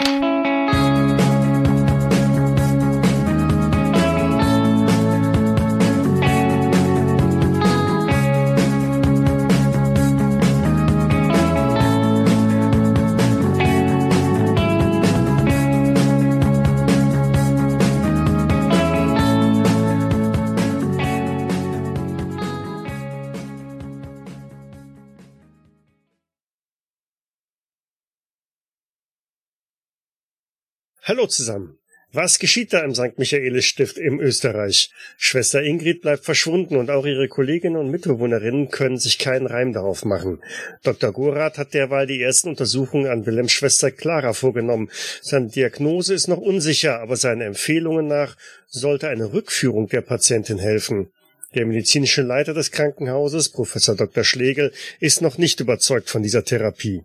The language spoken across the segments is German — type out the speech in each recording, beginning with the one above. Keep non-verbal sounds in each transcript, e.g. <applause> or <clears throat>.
Bye. Hallo zusammen. Was geschieht da im St. Michaelis Stift im Österreich? Schwester Ingrid bleibt verschwunden und auch ihre Kolleginnen und Mitbewohnerinnen können sich keinen Reim darauf machen. Dr. Gorath hat derweil die ersten Untersuchungen an Willems Schwester Clara vorgenommen. Seine Diagnose ist noch unsicher, aber seinen Empfehlungen nach sollte eine Rückführung der Patientin helfen. Der medizinische Leiter des Krankenhauses, Professor Dr. Schlegel, ist noch nicht überzeugt von dieser Therapie.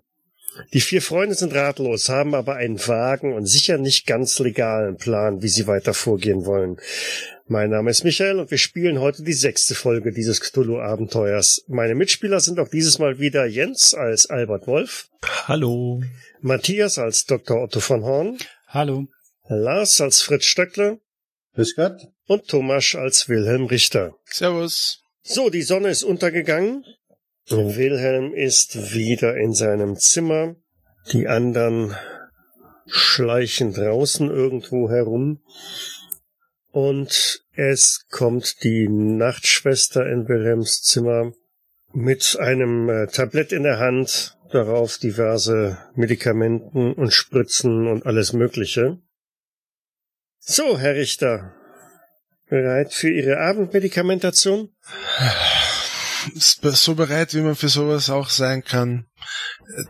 Die vier Freunde sind ratlos, haben aber einen vagen und sicher nicht ganz legalen Plan, wie sie weiter vorgehen wollen. Mein Name ist Michael und wir spielen heute die sechste Folge dieses Cthulhu-Abenteuers. Meine Mitspieler sind auch dieses Mal wieder Jens als Albert Wolf. Hallo. Matthias als Dr. Otto von Horn. Hallo. Lars als Fritz Stöckle. Grüß Gott. Und Thomas als Wilhelm Richter. Servus. So, die Sonne ist untergegangen. Wilhelm ist wieder in seinem Zimmer. Die anderen schleichen draußen irgendwo herum. Und es kommt die Nachtschwester in Wilhelms Zimmer mit einem äh, Tablett in der Hand, darauf diverse Medikamenten und Spritzen und alles Mögliche. So, Herr Richter, bereit für Ihre Abendmedikamentation? <sighs> so bereit, wie man für sowas auch sein kann.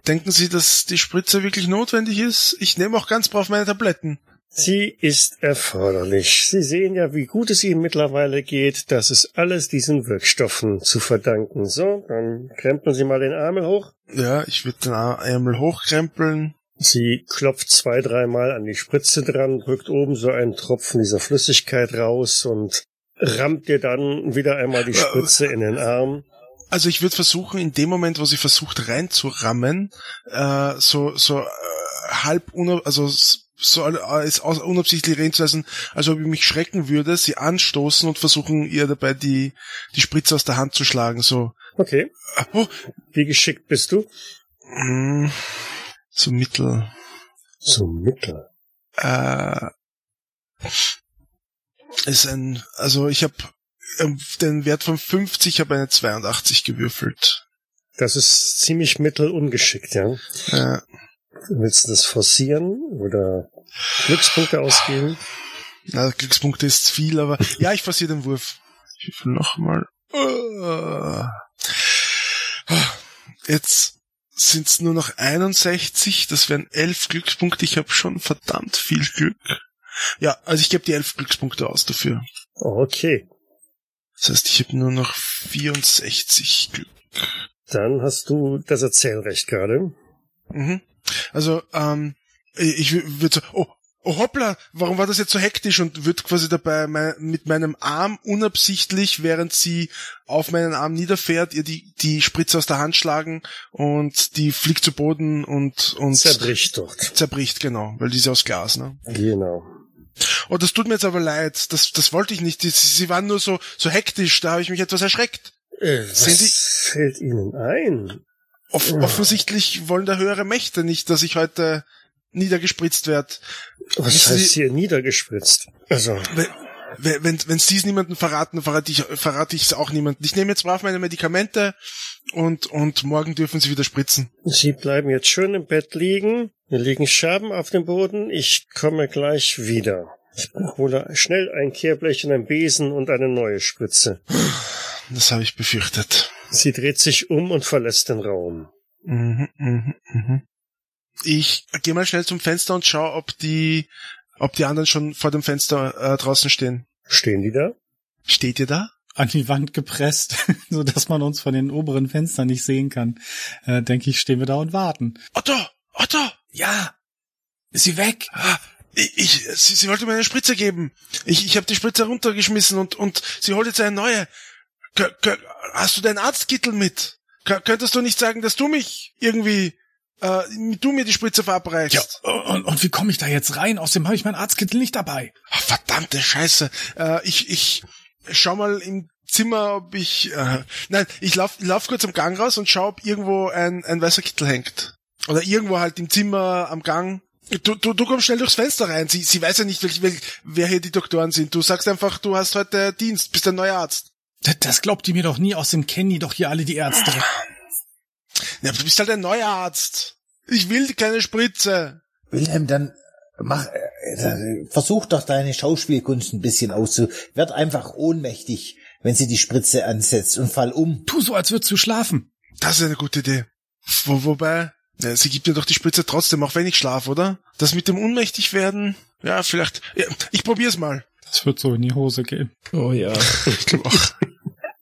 Denken Sie, dass die Spritze wirklich notwendig ist? Ich nehme auch ganz brav meine Tabletten. Sie ist erforderlich. Sie sehen ja, wie gut es Ihnen mittlerweile geht. Das ist alles diesen Wirkstoffen zu verdanken. So, dann krempeln Sie mal den Ärmel hoch. Ja, ich würde den Ärmel hochkrempeln. Sie klopft zwei, dreimal an die Spritze dran, drückt oben so einen Tropfen dieser Flüssigkeit raus und rammt dir dann wieder einmal die Spritze in den Arm. Also ich würde versuchen, in dem Moment, wo sie versucht reinzurammen, äh, so so äh, halb also so ist unabsichtlich reden zu lassen, als ob ich mich schrecken würde, sie anstoßen und versuchen ihr dabei die die Spritze aus der Hand zu schlagen. So. Okay. Oh. Wie geschickt bist du? Mm, so mittel. So mittel. Äh, ist ein, also ich habe den Wert von 50, habe eine 82 gewürfelt. Das ist ziemlich mittelungeschickt, ja. Ja. Willst du das forcieren oder Glückspunkte ausgeben? Na, Glückspunkte ist viel, aber <laughs> ja, ich forciere den Wurf. Ich würfel nochmal. Jetzt sind es nur noch 61, das wären 11 Glückspunkte. Ich habe schon verdammt viel Glück. Ja, also ich gebe die 11 Glückspunkte aus dafür. Okay. Das heißt, ich habe nur noch 64 Glück. Dann hast du das Erzählrecht gerade. Mhm. Also, ähm, ich würde so, oh, oh hoppla, warum war das jetzt so hektisch und wird quasi dabei mein, mit meinem Arm unabsichtlich, während sie auf meinen Arm niederfährt, ihr die, die Spritze aus der Hand schlagen und die fliegt zu Boden und, und zerbricht dort. Zerbricht, genau, weil die ist aus Glas, ne? Genau. Oh, das tut mir jetzt aber leid. Das, das wollte ich nicht. Sie, sie waren nur so, so hektisch. Da habe ich mich etwas erschreckt. Äh, was Sie, fällt Ihnen ein? Off oh. Offensichtlich wollen da höhere Mächte nicht, dass ich heute niedergespritzt werde. Was Wissen heißt Sie, hier niedergespritzt? Also. Wenn, wenn, wenn Sie es niemandem verraten, verrate ich verrate ich es auch niemandem. Ich nehme jetzt brav meine Medikamente und, und morgen dürfen Sie wieder spritzen. Sie bleiben jetzt schön im Bett liegen. Hier liegen Scherben auf dem Boden. Ich komme gleich wieder. Ich hole schnell ein Kehrblech und ein Besen und eine neue Spritze. Das habe ich befürchtet. Sie dreht sich um und verlässt den Raum. Mhm, mhm, mhm. Ich gehe mal schnell zum Fenster und schau, ob die, ob die anderen schon vor dem Fenster äh, draußen stehen. Stehen die da? Steht ihr da? An die Wand gepresst, <laughs> so dass man uns von den oberen Fenstern nicht sehen kann. Äh, denke ich, stehen wir da und warten. Otto, Otto, ja, ist sie weg? Ah, ich, ich sie, sie wollte mir eine Spritze geben. Ich, ich habe die Spritze runtergeschmissen und und sie holt jetzt eine neue. K hast du deinen Arztkittel mit? K könntest du nicht sagen, dass du mich irgendwie äh, du mir die Spritze verabreichst. Ja, und, und wie komme ich da jetzt rein? Außerdem habe ich mein Arztkittel nicht dabei. Ach, verdammte Scheiße. Äh, ich, ich schau mal im Zimmer, ob ich. Äh, nein, ich lauf, lauf kurz am Gang raus und schau, ob irgendwo ein, ein weißer Kittel hängt. Oder irgendwo halt im Zimmer am Gang. Du, du, du kommst schnell durchs Fenster rein. Sie, sie weiß ja nicht, welch, welch, wer hier die Doktoren sind. Du sagst einfach, du hast heute Dienst, bist ein neuer Arzt. Das, das glaubt ihr mir doch nie. Außerdem kennen die doch hier alle die Ärzte. Ja, du bist halt ein neuer Arzt. Ich will keine Spritze. Wilhelm, dann mach, äh, versuch doch deine Schauspielkunst ein bisschen auszu. Werd einfach ohnmächtig, wenn sie die Spritze ansetzt und fall um. Tu so, als würdest du schlafen. Das ist eine gute Idee. Wo, wobei, ja, sie gibt mir doch die Spritze trotzdem, auch wenn ich schlaf, oder? Das mit dem ohnmächtig werden, ja, vielleicht. Ja, ich probier's mal. Das wird so in die Hose gehen. Oh ja. <laughs> Ich glaube auch.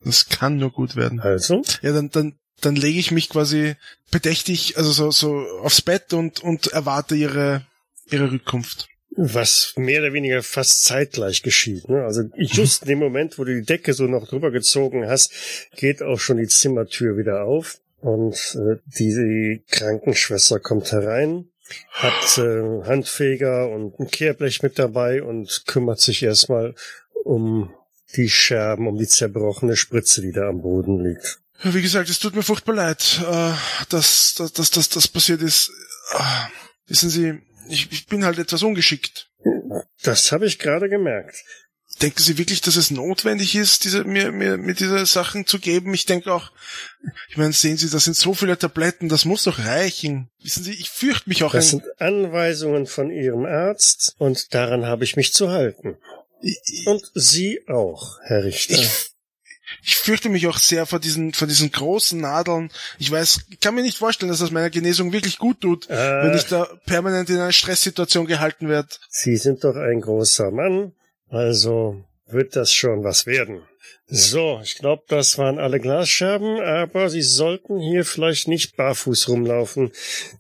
Das kann nur gut werden. Also, Ja, dann, dann, dann lege ich mich quasi bedächtig, also so, so aufs Bett und, und erwarte ihre, ihre Rückkunft. was mehr oder weniger fast zeitgleich geschieht. Ne? Also just in dem Moment, wo du die Decke so noch drüber gezogen hast, geht auch schon die Zimmertür wieder auf und äh, die Krankenschwester kommt herein, hat äh, Handfeger und ein Kehrblech mit dabei und kümmert sich erstmal um die Scherben, um die zerbrochene Spritze, die da am Boden liegt. Wie gesagt, es tut mir furchtbar leid, äh, dass, dass, dass, dass das passiert ist. Äh, wissen Sie, ich, ich bin halt etwas ungeschickt. Das habe ich gerade gemerkt. Denken Sie wirklich, dass es notwendig ist, diese, mir, mir, mir diese Sachen zu geben? Ich denke auch, ich meine, sehen Sie, das sind so viele Tabletten, das muss doch reichen. Wissen Sie, ich fürchte mich auch Das sind Anweisungen von Ihrem Arzt und daran habe ich mich zu halten. ich, Und Sie auch, Herr Richter. ich, ich fürchte mich auch sehr vor diesen, vor diesen großen Nadeln. Ich weiß, ich kann mir nicht vorstellen, dass das meiner Genesung wirklich gut tut, Äh. wenn ich da permanent in einer Stresssituation gehalten werde. Sie sind doch ein großer Mann, also wird das schon was werden. So, ich glaube, das waren alle Glasscherben, aber Sie sollten hier vielleicht nicht barfuß rumlaufen.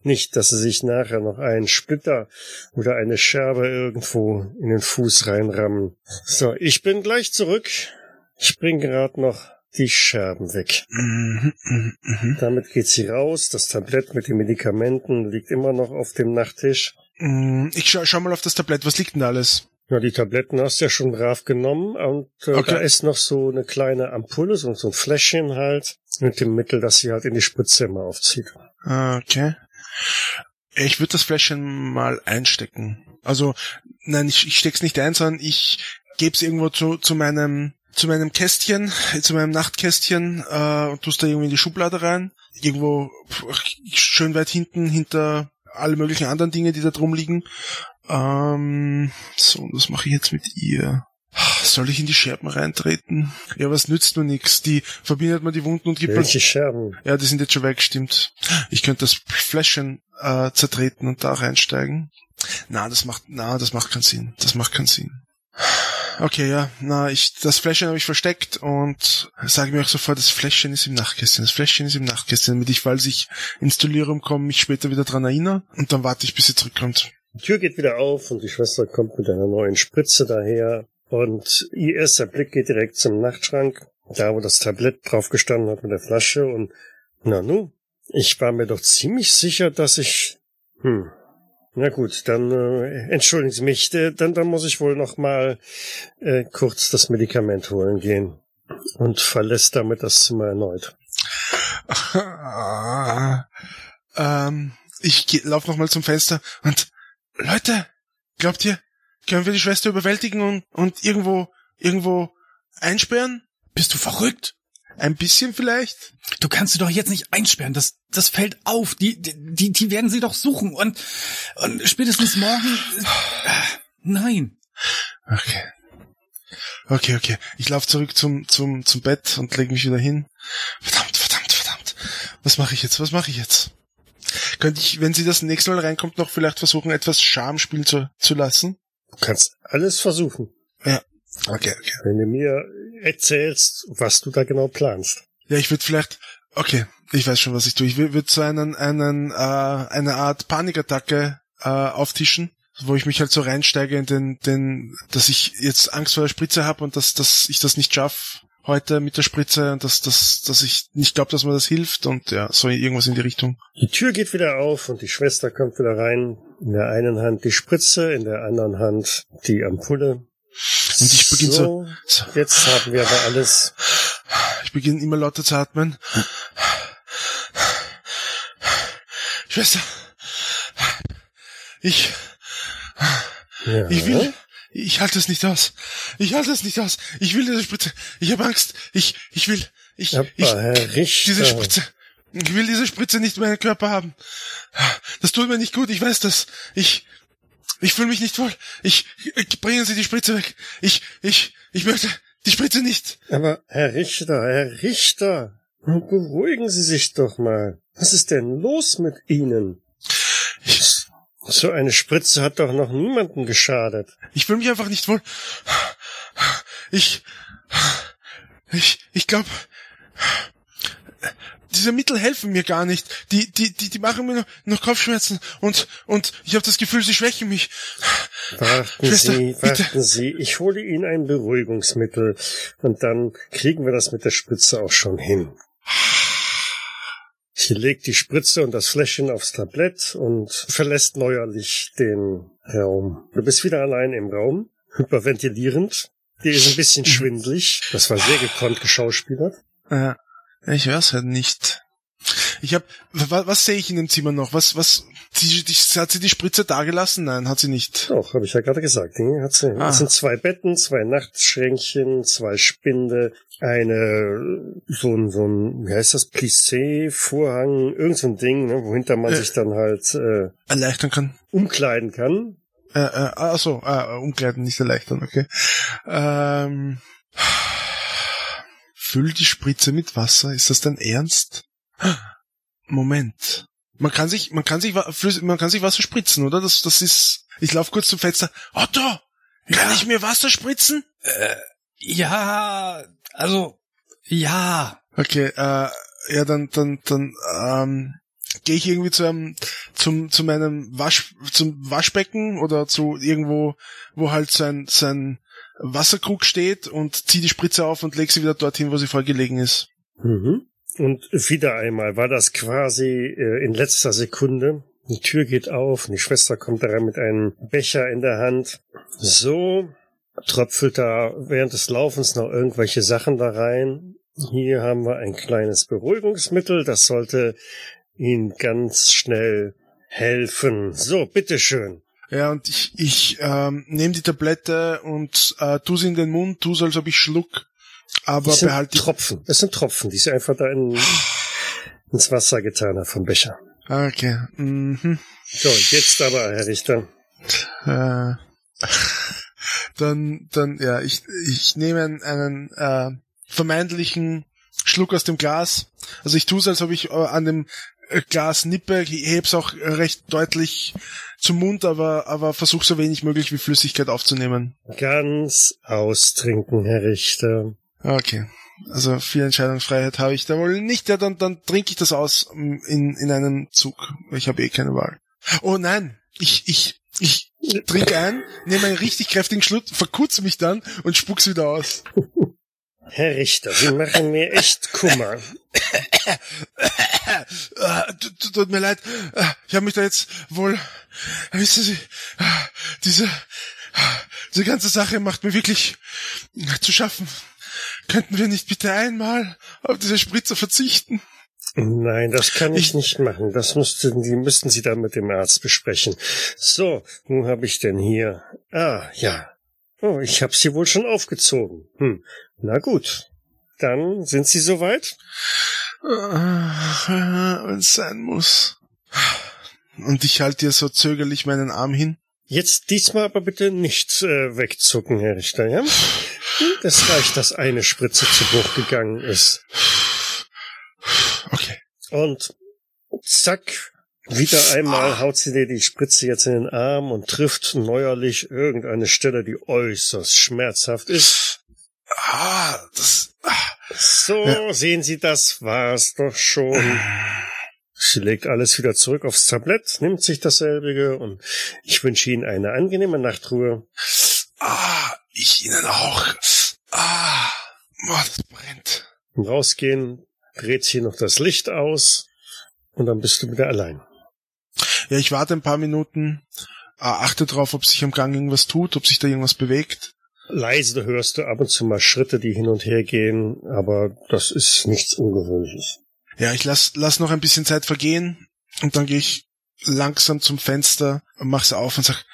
Nicht, dass Sie sich nachher noch einen Splitter oder eine Scherbe irgendwo in den Fuß reinrammen. So, ich bin gleich zurück. Ich bring gerade noch die Scherben weg. Mhm, mhm, mhm. Damit geht sie raus. Das Tablett mit den Medikamenten liegt immer noch auf dem Nachttisch. Mm, Ich schau, schau mal auf das Tablett. Was liegt denn da alles? Ja, die Tabletten hast du ja schon brav genommen und äh, Okay. da ist noch so eine kleine Ampulle, so, so ein Fläschchen halt, mit dem Mittel, das sie halt in die Spritze immer aufzieht. Ah, Okay. Ich würde das Fläschchen mal einstecken. Also, nein, ich, ich steck's nicht ein, sondern ich gebe es irgendwo zu, zu meinem zu meinem Kästchen, äh, zu meinem Nachtkästchen äh, und tust da irgendwie in die Schublade rein. Irgendwo schön weit hinten, hinter alle möglichen anderen Dinge, die da drum liegen. Ähm, so, und was mache ich jetzt mit ihr? Soll ich in die Scherben reintreten? Ja, was nützt nur nix. Die verbindet man die Wunden und gibt Welche Scherben? ja, die sind jetzt schon weg, stimmt. Ich könnte das Fläschchen äh, zertreten und da reinsteigen. Na, das macht, na, das macht keinen Sinn. Das macht keinen Sinn. Okay, ja, na, ich, das Fläschchen habe ich versteckt und sage mir auch sofort, das Fläschchen ist im Nachtkästchen. Das Fläschchen ist im Nachtkästchen, damit ich, falls ich ins Delirium komme, mich später wieder dran erinnere und dann warte ich, bis sie zurückkommt. Die Tür geht wieder auf und die Schwester kommt mit einer neuen Spritze daher und ihr erster Blick geht direkt zum Nachtschrank, da wo das Tablett drauf gestanden hat mit der Flasche und na nu, ich war mir doch ziemlich sicher, dass ich hm na gut, dann äh, entschuldigen Sie mich, äh, dann, dann muss ich wohl noch mal äh, kurz das Medikament holen gehen und verlässt damit das Zimmer erneut. <laughs> ähm, ich geh, lauf noch mal zum Fenster und Leute, glaubt ihr, können wir die Schwester überwältigen und, und irgendwo, irgendwo einsperren? Bist du verrückt? Ein bisschen vielleicht? Du kannst sie doch jetzt nicht einsperren. Das, das fällt auf. Die, die, die werden sie doch suchen. Und, und spätestens morgen. Äh, nein. Okay. Okay, okay. Ich laufe zurück zum, zum, zum Bett und lege mich wieder hin. Verdammt, verdammt, verdammt. Was mache ich jetzt? Was mache ich jetzt? Könnte ich, wenn sie das nächste Mal reinkommt, noch vielleicht versuchen, etwas Charme spielen zu, zu lassen? Du kannst alles versuchen, Ja. Okay, okay. wenn du mir erzählst, was du da genau planst. Ja, ich würde vielleicht, okay, ich weiß schon, was ich tue. Ich würde so einen, einen, äh, eine Art Panikattacke äh, auftischen, wo ich mich halt so reinsteige in den, den, dass ich jetzt Angst vor der Spritze habe und dass, dass ich das nicht schaffe heute mit der Spritze, dass, dass, dass ich nicht glaube, dass mir das hilft und ja, so irgendwas in die Richtung. Die Tür geht wieder auf und die Schwester kommt wieder rein. In der einen Hand die Spritze, in der anderen Hand die Ampulle. Und ich beginne so, so. Jetzt haben wir aber alles. Ich beginne immer lauter zu atmen. Schwester, ich, Ja. ich will, ich halte es nicht aus. Ich halte es nicht aus. Ich will diese Spritze. Ich habe Angst. Ich, ich will, ich, Aber ich, Herr Richter. diese Spritze. Ich will diese Spritze nicht in meinem Körper haben. Das tut mir nicht gut, ich weiß das. Ich, ich fühle mich nicht wohl. Ich, ich bringen Sie die Spritze weg. Ich, ich, ich möchte die Spritze nicht. Aber Herr Richter, Herr Richter, beruhigen Sie sich doch mal. Was ist denn los mit Ihnen? Ich, So eine Spritze hat doch noch niemanden geschadet. ich fühle mich einfach nicht wohl. Ich, ich, ich glaube, diese Mittel helfen mir gar nicht. Die, die, die, die machen mir noch, noch Kopfschmerzen und, und ich habe das Gefühl, sie schwächen mich. Warten Schwester, Sie, bitte. warten Sie. Ich hole Ihnen ein Beruhigungsmittel und dann kriegen wir das mit der Spritze auch schon hin. Sie legt die Spritze und das Fläschchen aufs Tablett und verlässt neuerlich den Raum. Du bist wieder allein im Raum, hyperventilierend. Dir ist ein bisschen schwindlig. Das war sehr gekonnt geschauspielert. Äh, ich weiß halt nicht. Ich hab, was, was sehe ich in dem Zimmer noch? Was, was, die, die, hat sie die Spritze dagelassen? Nein, hat sie nicht. Doch, habe ich ja gerade gesagt. Die hat sie. Ah. Es sind zwei Betten, zwei Nachtschränkchen, zwei Spinde, eine so ein, so ein wie heißt das, Plissé-Vorhang, irgend so ein Ding, ne, wohinter man Äh. sich dann halt äh, Erleichtern kann. umkleiden kann. Äh, äh, ach so, äh, umkleiden, nicht erleichtern, okay. Ähm, füll die Spritze mit Wasser. Ist das dein Ernst? Moment. Man kann sich, man kann sich, man kann sich Wasser spritzen, oder? Das, das ist. Ich lauf kurz zum Fenster. Otto, kann ich mir Wasser spritzen? Ja, also, ja. Okay, äh, ja, dann, dann, dann, ähm, gehe ich irgendwie zu einem, zum, zu meinem Wasch, zum Waschbecken oder zu irgendwo, wo halt sein, sein Wasserkrug steht und zieh die Spritze auf und leg sie wieder dorthin, wo sie vorgelegen ist. Mhm. Und wieder einmal war das quasi äh, in letzter Sekunde. Die Tür geht auf, und die Schwester kommt da rein mit einem Becher in der Hand. So tröpfelt da während des Laufens noch irgendwelche Sachen da rein. Hier haben wir ein kleines Beruhigungsmittel, das sollte Ihnen ganz schnell helfen. So, bitteschön. Ja, und ich, ich ähm, nehme die Tablette und äh, tu sie in den Mund, tu als ob ich schluck, aber Das sind behalte die. Tropfen. Das sind Tropfen, die sie einfach da in, ins Wasser getan hat vom Becher. Okay. Mhm. So, jetzt aber, Herr Richter. Äh, dann, dann, ja, ich, ich nehme einen, einen äh, vermeintlichen Schluck aus dem Glas. Also ich tue es, als ob ich äh, an dem Glas nippe, heb's auch recht deutlich zum Mund, aber, aber versuche so wenig möglich wie Flüssigkeit aufzunehmen. Ganz austrinken, Herr Richter. Okay. Also viel Entscheidungsfreiheit habe ich da wohl nicht. Ja, dann, dann trinke ich das aus in, in einem Zug. Ich habe eh keine Wahl. Oh nein, ich, ich, ich trinke ein, nehme einen richtig kräftigen Schluck, verkutze mich dann und spuck's wieder aus. <laughs> Herr Richter, Sie machen mir echt Kummer. Tut- mir leid, ich habe mich da jetzt wohl, wissen Sie, diese, diese ganze Sache macht mir wirklich zu schaffen. Könnten wir nicht bitte einmal auf diese Spritze verzichten? Nein, das kann ich Ich- nicht machen. Das müssten, die müssten Sie dann mit dem Arzt besprechen. So, nun habe ich denn hier. Ah, ja. Oh, ich habe Sie wohl schon aufgezogen. Hm. Na gut. Dann sind Sie soweit? Wenn es sein muss. Und ich halte dir so zögerlich meinen Arm hin. Jetzt diesmal aber bitte nicht äh, wegzucken, Herr Richter, ja? Es reicht, dass eine Spritze zu Bruch gegangen ist. Okay. Und zack, wieder einmal haut sie dir die Spritze jetzt in den Arm und trifft neuerlich irgendeine Stelle, die äußerst schmerzhaft ist. Ah, das. Ah, So, Ja. sehen Sie, das war's doch schon. Sie legt alles wieder zurück aufs Tablett, nimmt sich dasselbige und ich wünsche Ihnen eine angenehme Nachtruhe. ah, ich Ihnen auch. Ah, Boah, das brennt. Rausgehen, dreht hier noch das Licht aus und dann bist du wieder allein. Ja, ich warte ein paar Minuten, äh, achte drauf, ob sich am Gang irgendwas tut, ob sich da irgendwas bewegt. Leise hörst du ab und zu mal Schritte, die hin und her gehen, aber das ist nichts Ungewöhnliches. Ja, ich lass, lass noch ein bisschen Zeit vergehen und dann gehe ich langsam zum Fenster und mach's auf und sag,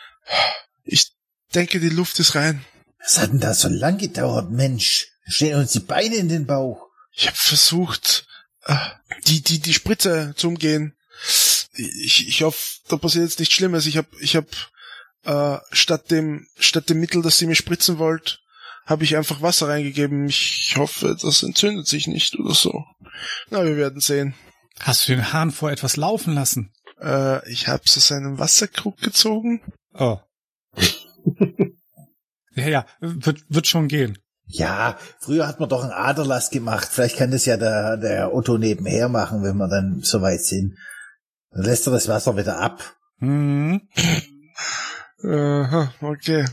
ich denke, die Luft ist rein. Was hat denn da so lang gedauert, Mensch? Stehen uns die Beine in den Bauch. Ich habe versucht, äh, die, die, die Spritze zu umgehen. Ich, ich hoffe, da passiert jetzt nichts Schlimmes. Ich habe ich hab, äh, statt dem statt dem Mittel, das sie mir spritzen wollt, habe ich einfach Wasser reingegeben. Ich hoffe, das entzündet sich nicht oder so. Na, wir werden sehen. Hast du den Hahn vor etwas laufen lassen? Äh, ich habe so seinen Wasserkrug gezogen. Oh. ja, ja, wird, wird schon gehen. Ja, früher hat man doch einen Aderlass gemacht. Vielleicht kann das ja der, der Otto nebenher machen, wenn wir dann soweit sind. Dann lässt er das Wasser wieder ab. Mhm. Aha, okay.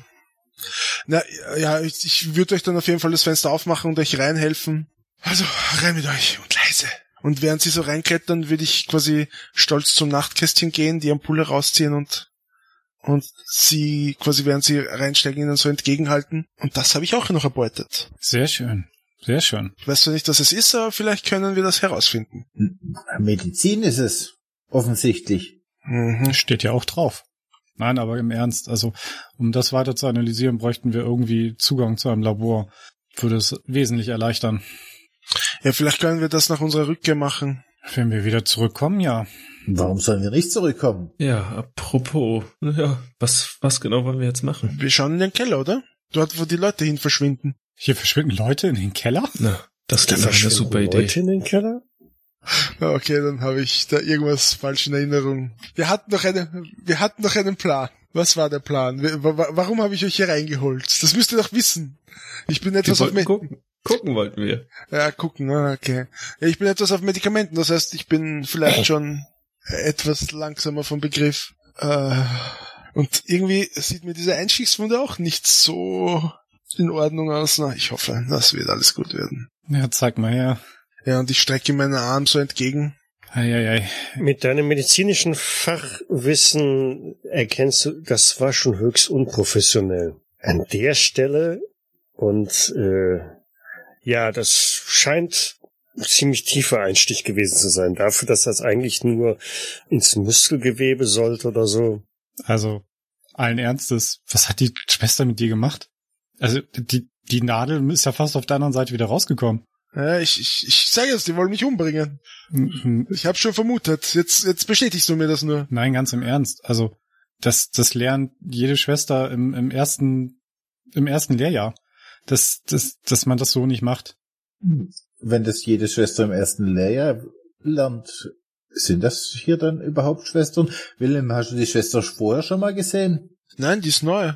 Na, ja, ich, ich würde euch dann auf jeden Fall das Fenster aufmachen und euch reinhelfen. Also, rein mit euch und leise. Und während sie so reinklettern, würde ich quasi stolz zum Nachtkästchen gehen, die Ampulle rausziehen und und sie quasi während sie reinsteigen ihnen so entgegenhalten. Und das habe ich auch noch erbeutet. Sehr schön. Sehr schön. Ich weiß zwar nicht, was es ist, aber vielleicht können wir das herausfinden. Medizin ist es. Offensichtlich. Mhm. Steht ja auch drauf. Nein, aber im Ernst, also um das weiter zu analysieren, bräuchten wir irgendwie Zugang zu einem Labor. Würde es wesentlich erleichtern. Ja, vielleicht können wir das nach unserer Rückkehr machen. Wenn wir wieder zurückkommen, ja. Warum sollen wir nicht zurückkommen? Ja, apropos, ja, was, was genau wollen wir jetzt machen? Wir schauen in den Keller, oder? Dort, wo die Leute hin verschwinden. Hier verschwinden Leute in den Keller? Na, das klingt nach einer super Idee. Leute in den Keller? Okay, dann habe ich da irgendwas falsch in Erinnerung. Wir hatten noch eine, wir hatten noch einen Plan. Was war der Plan? Warum habe ich euch hier reingeholt? Das müsst ihr doch wissen. Ich bin etwas auf gucken. Gucken wollten wir. ja, gucken, ah, okay. Ich bin etwas auf Medikamenten, das heißt, ich bin vielleicht <clears throat> schon etwas langsamer vom Begriff. Äh, und irgendwie sieht mir diese Einstiegswunde auch nicht so in Ordnung aus. Na, ich hoffe, das wird alles gut werden. Ja, zeig mal her. Ja, und ich strecke meinen Arm so entgegen. Eieiei. Mit deinem medizinischen Fachwissen erkennst du, das war schon höchst unprofessionell. An der Stelle und äh, ja, das scheint ein ziemlich tiefer Einstich gewesen zu sein. Dafür, dass das eigentlich nur ins Muskelgewebe sollte oder so. Also, allen Ernstes, was hat die Schwester mit dir gemacht? Also, die, die Nadel ist ja fast auf der anderen Seite wieder rausgekommen. Ja, ich, ich, ich sage es, die wollen mich umbringen. Mhm. Ich habe schon vermutet. Jetzt, jetzt bestätigst du mir das nur. Nein, ganz im Ernst. Also, das, das lernt jede Schwester im, im ersten, im ersten Lehrjahr. Dass, dass, dass man das so nicht macht. Wenn das jede Schwester im ersten Lehrjahr lernt, sind das hier dann überhaupt Schwestern? Wilhelm, hast du die Schwester vorher schon mal gesehen? Nein, die ist neu.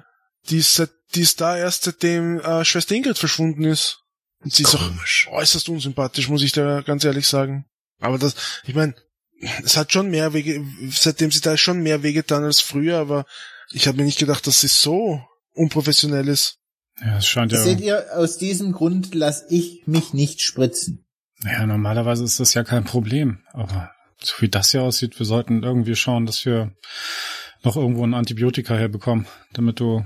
Die ist, die ist da erst seitdem äh, Schwester Ingrid verschwunden ist. Und sie ist Komisch. auch äußerst unsympathisch, muss ich da ganz ehrlich sagen. Aber das, ich meine, es hat schon mehr Wege, seitdem sie da ist schon mehr wehgetan als früher, aber ich habe mir nicht gedacht, dass sie so unprofessionell ist. Ja, es scheint ja, Seht ihr, aus diesem Grund lasse ich mich nicht spritzen. ja, normalerweise ist das ja kein Problem. Aber so wie das hier aussieht, wir sollten irgendwie schauen, dass wir noch irgendwo ein Antibiotika herbekommen, damit du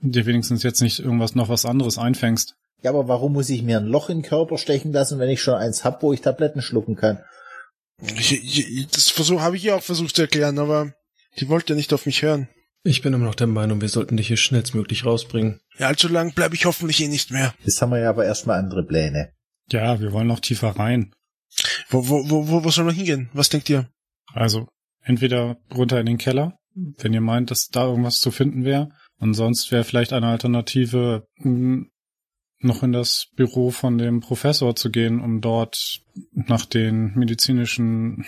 dir wenigstens jetzt nicht irgendwas noch was anderes einfängst. Ja, aber warum muss ich mir ein Loch in den Körper stechen lassen, wenn ich schon eins hab, wo ich Tabletten schlucken kann? Ich, ich, das versuch, habe ich ihr auch versucht zu erklären, aber die wollte ja nicht auf mich hören. Ich bin immer noch der Meinung, wir sollten dich hier schnellstmöglich rausbringen. Ja, allzu lang bleibe ich hoffentlich eh nicht mehr. Jetzt haben wir ja aber erstmal andere Pläne. Ja, wir wollen noch tiefer rein. Wo, wo, wo, wo, wo soll man hingehen? Was denkt ihr? Also entweder runter in den Keller, wenn ihr meint, dass da irgendwas zu finden wäre. Und sonst wäre vielleicht eine Alternative, mh, noch in das Büro von dem Professor zu gehen, um dort nach den medizinischen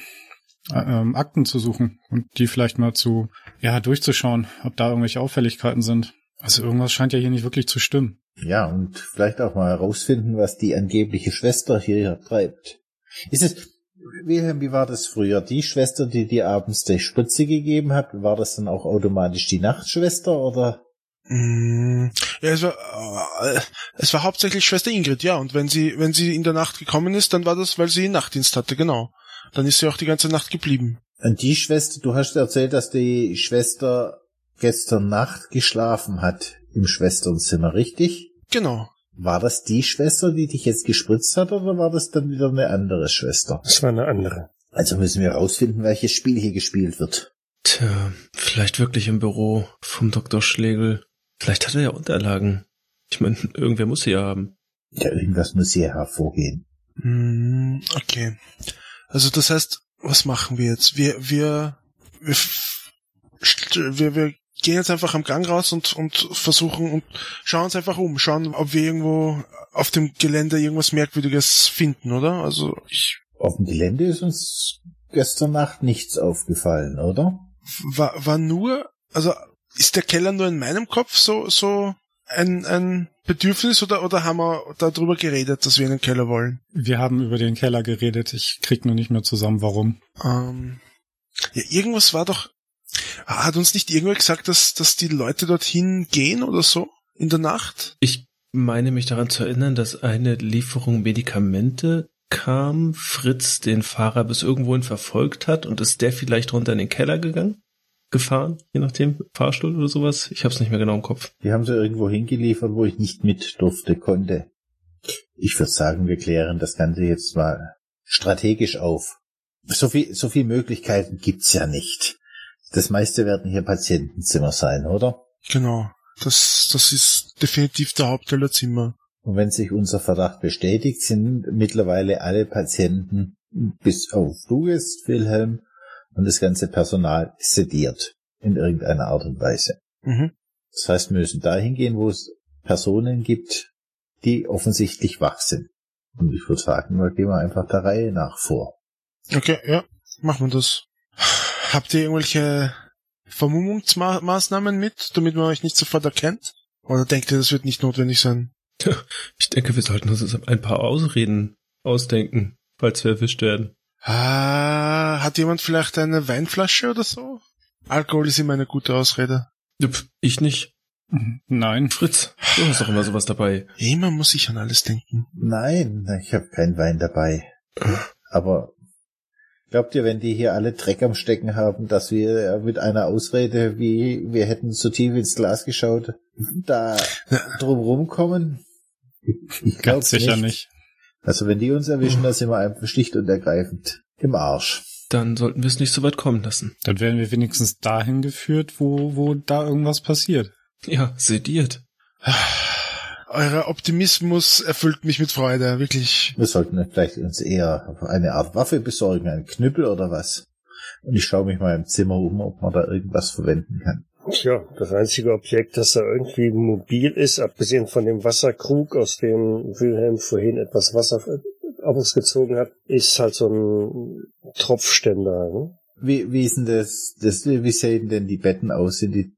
äh, ähm, Akten zu suchen und die vielleicht mal zu, ja, durchzuschauen, ob da irgendwelche Auffälligkeiten sind. Also irgendwas scheint ja hier nicht wirklich zu stimmen. Ja, und vielleicht auch mal herausfinden, was die angebliche Schwester hier treibt. Ist es, Wilhelm, wie war das früher? Die Schwester, die dir abends die Spritze gegeben hat, war das dann auch automatisch die Nachtschwester oder? Mm, Ja, es war, äh, es war hauptsächlich Schwester Ingrid, ja. Und wenn sie, wenn sie in der Nacht gekommen ist, dann war das, weil sie Nachtdienst hatte, genau. Dann ist sie auch die ganze Nacht geblieben. Und die Schwester, du hast erzählt, dass die Schwester gestern Nacht geschlafen hat im Schwesternzimmer, richtig? Genau. War das die Schwester, die dich jetzt gespritzt hat, oder war das dann wieder eine andere Schwester? Das war eine andere. Also müssen wir herausfinden, welches Spiel hier gespielt wird. Tja, vielleicht wirklich im Büro vom Dr. Schlegel. Vielleicht hat er ja Unterlagen. Ich meine, irgendwer muss sie ja haben. Ja, irgendwas muss hier hervorgehen. Hm, okay. Also das heißt, was machen wir jetzt? Wir, wir, wir, wir, wir gehen jetzt einfach am Gang raus und, und versuchen und schauen uns einfach um, schauen, ob wir irgendwo auf dem Gelände irgendwas Merkwürdiges finden, oder? Also ich Auf dem Gelände ist uns gestern Nacht nichts aufgefallen, oder? war, war nur, also ist der Keller nur in meinem Kopf so, so ein, ein Bedürfnis oder, oder haben wir darüber geredet, dass wir in den Keller wollen? Wir haben über den Keller geredet. Ich krieg nur nicht mehr zusammen, warum. Ähm, ja, irgendwas war doch, hat uns nicht irgendwer gesagt, dass, dass die Leute dorthin gehen oder so in der Nacht? Ich meine mich daran zu erinnern, dass eine Lieferung Medikamente kam, Fritz den Fahrer bis irgendwohin verfolgt hat und ist der vielleicht runter in den Keller gegangen? Gefahren, je nachdem, Fahrstuhl oder sowas. Ich hab's nicht mehr genau im Kopf. Die haben sie irgendwo hingeliefert, wo ich nicht mit durfte, konnte. Ich würde sagen, wir klären das Ganze jetzt mal strategisch auf. So viel, so viel Möglichkeiten gibt's ja nicht. Das meiste werden hier Patientenzimmer sein, oder? Genau. Das, das ist definitiv der Hauptteil der Zimmer. Und wenn sich unser Verdacht bestätigt, sind mittlerweile alle Patienten, bis auf du jetzt, Wilhelm, und das ganze Personal sediert. In irgendeiner Art und Weise. Mhm. Das heißt, wir müssen dahin gehen, wo es Personen gibt, die offensichtlich wach sind. Und ich würde sagen, wir gehen wir einfach der Reihe nach vor. Okay, ja, machen wir das. Habt ihr irgendwelche Vermummungsmaßnahmen mit, damit man euch nicht sofort erkennt? Oder denkt ihr, das wird nicht notwendig sein? <laughs> Ich denke, wir sollten uns ein paar Ausreden ausdenken, falls wir erwischt werden. Ah, hat jemand vielleicht eine Weinflasche oder so? Alkohol ist immer eine gute Ausrede. Ich nicht. Mhm. Nein. Fritz, du hast doch immer sowas dabei. Immer muss ich an alles denken. Nein, ich habe keinen Wein dabei. Aber glaubt ihr, wenn die hier alle Dreck am Stecken haben, dass wir mit einer Ausrede, wie wir hätten zu tief ins Glas geschaut, da drum rumkommen? Ganz sicher nicht. Also wenn die uns erwischen, dann sind wir einfach schlicht und ergreifend im Arsch. Dann sollten wir es nicht so weit kommen lassen. Dann werden wir wenigstens dahin geführt, wo, wo da irgendwas passiert. Ja, sediert. Euer Optimismus erfüllt mich mit Freude, wirklich. Wir sollten vielleicht uns eher eine Art Waffe besorgen, einen Knüppel oder was. Und ich schaue mich mal im Zimmer um, ob man da irgendwas verwenden kann. Tja, das einzige Objekt, das da irgendwie mobil ist, abgesehen von dem Wasserkrug, aus dem Wilhelm vorhin etwas Wasser ausgezogen hat, ist halt so ein Tropfständer. Ne? Wie, wie ist denn das, das, wie sehen denn die Betten aus? Sind die,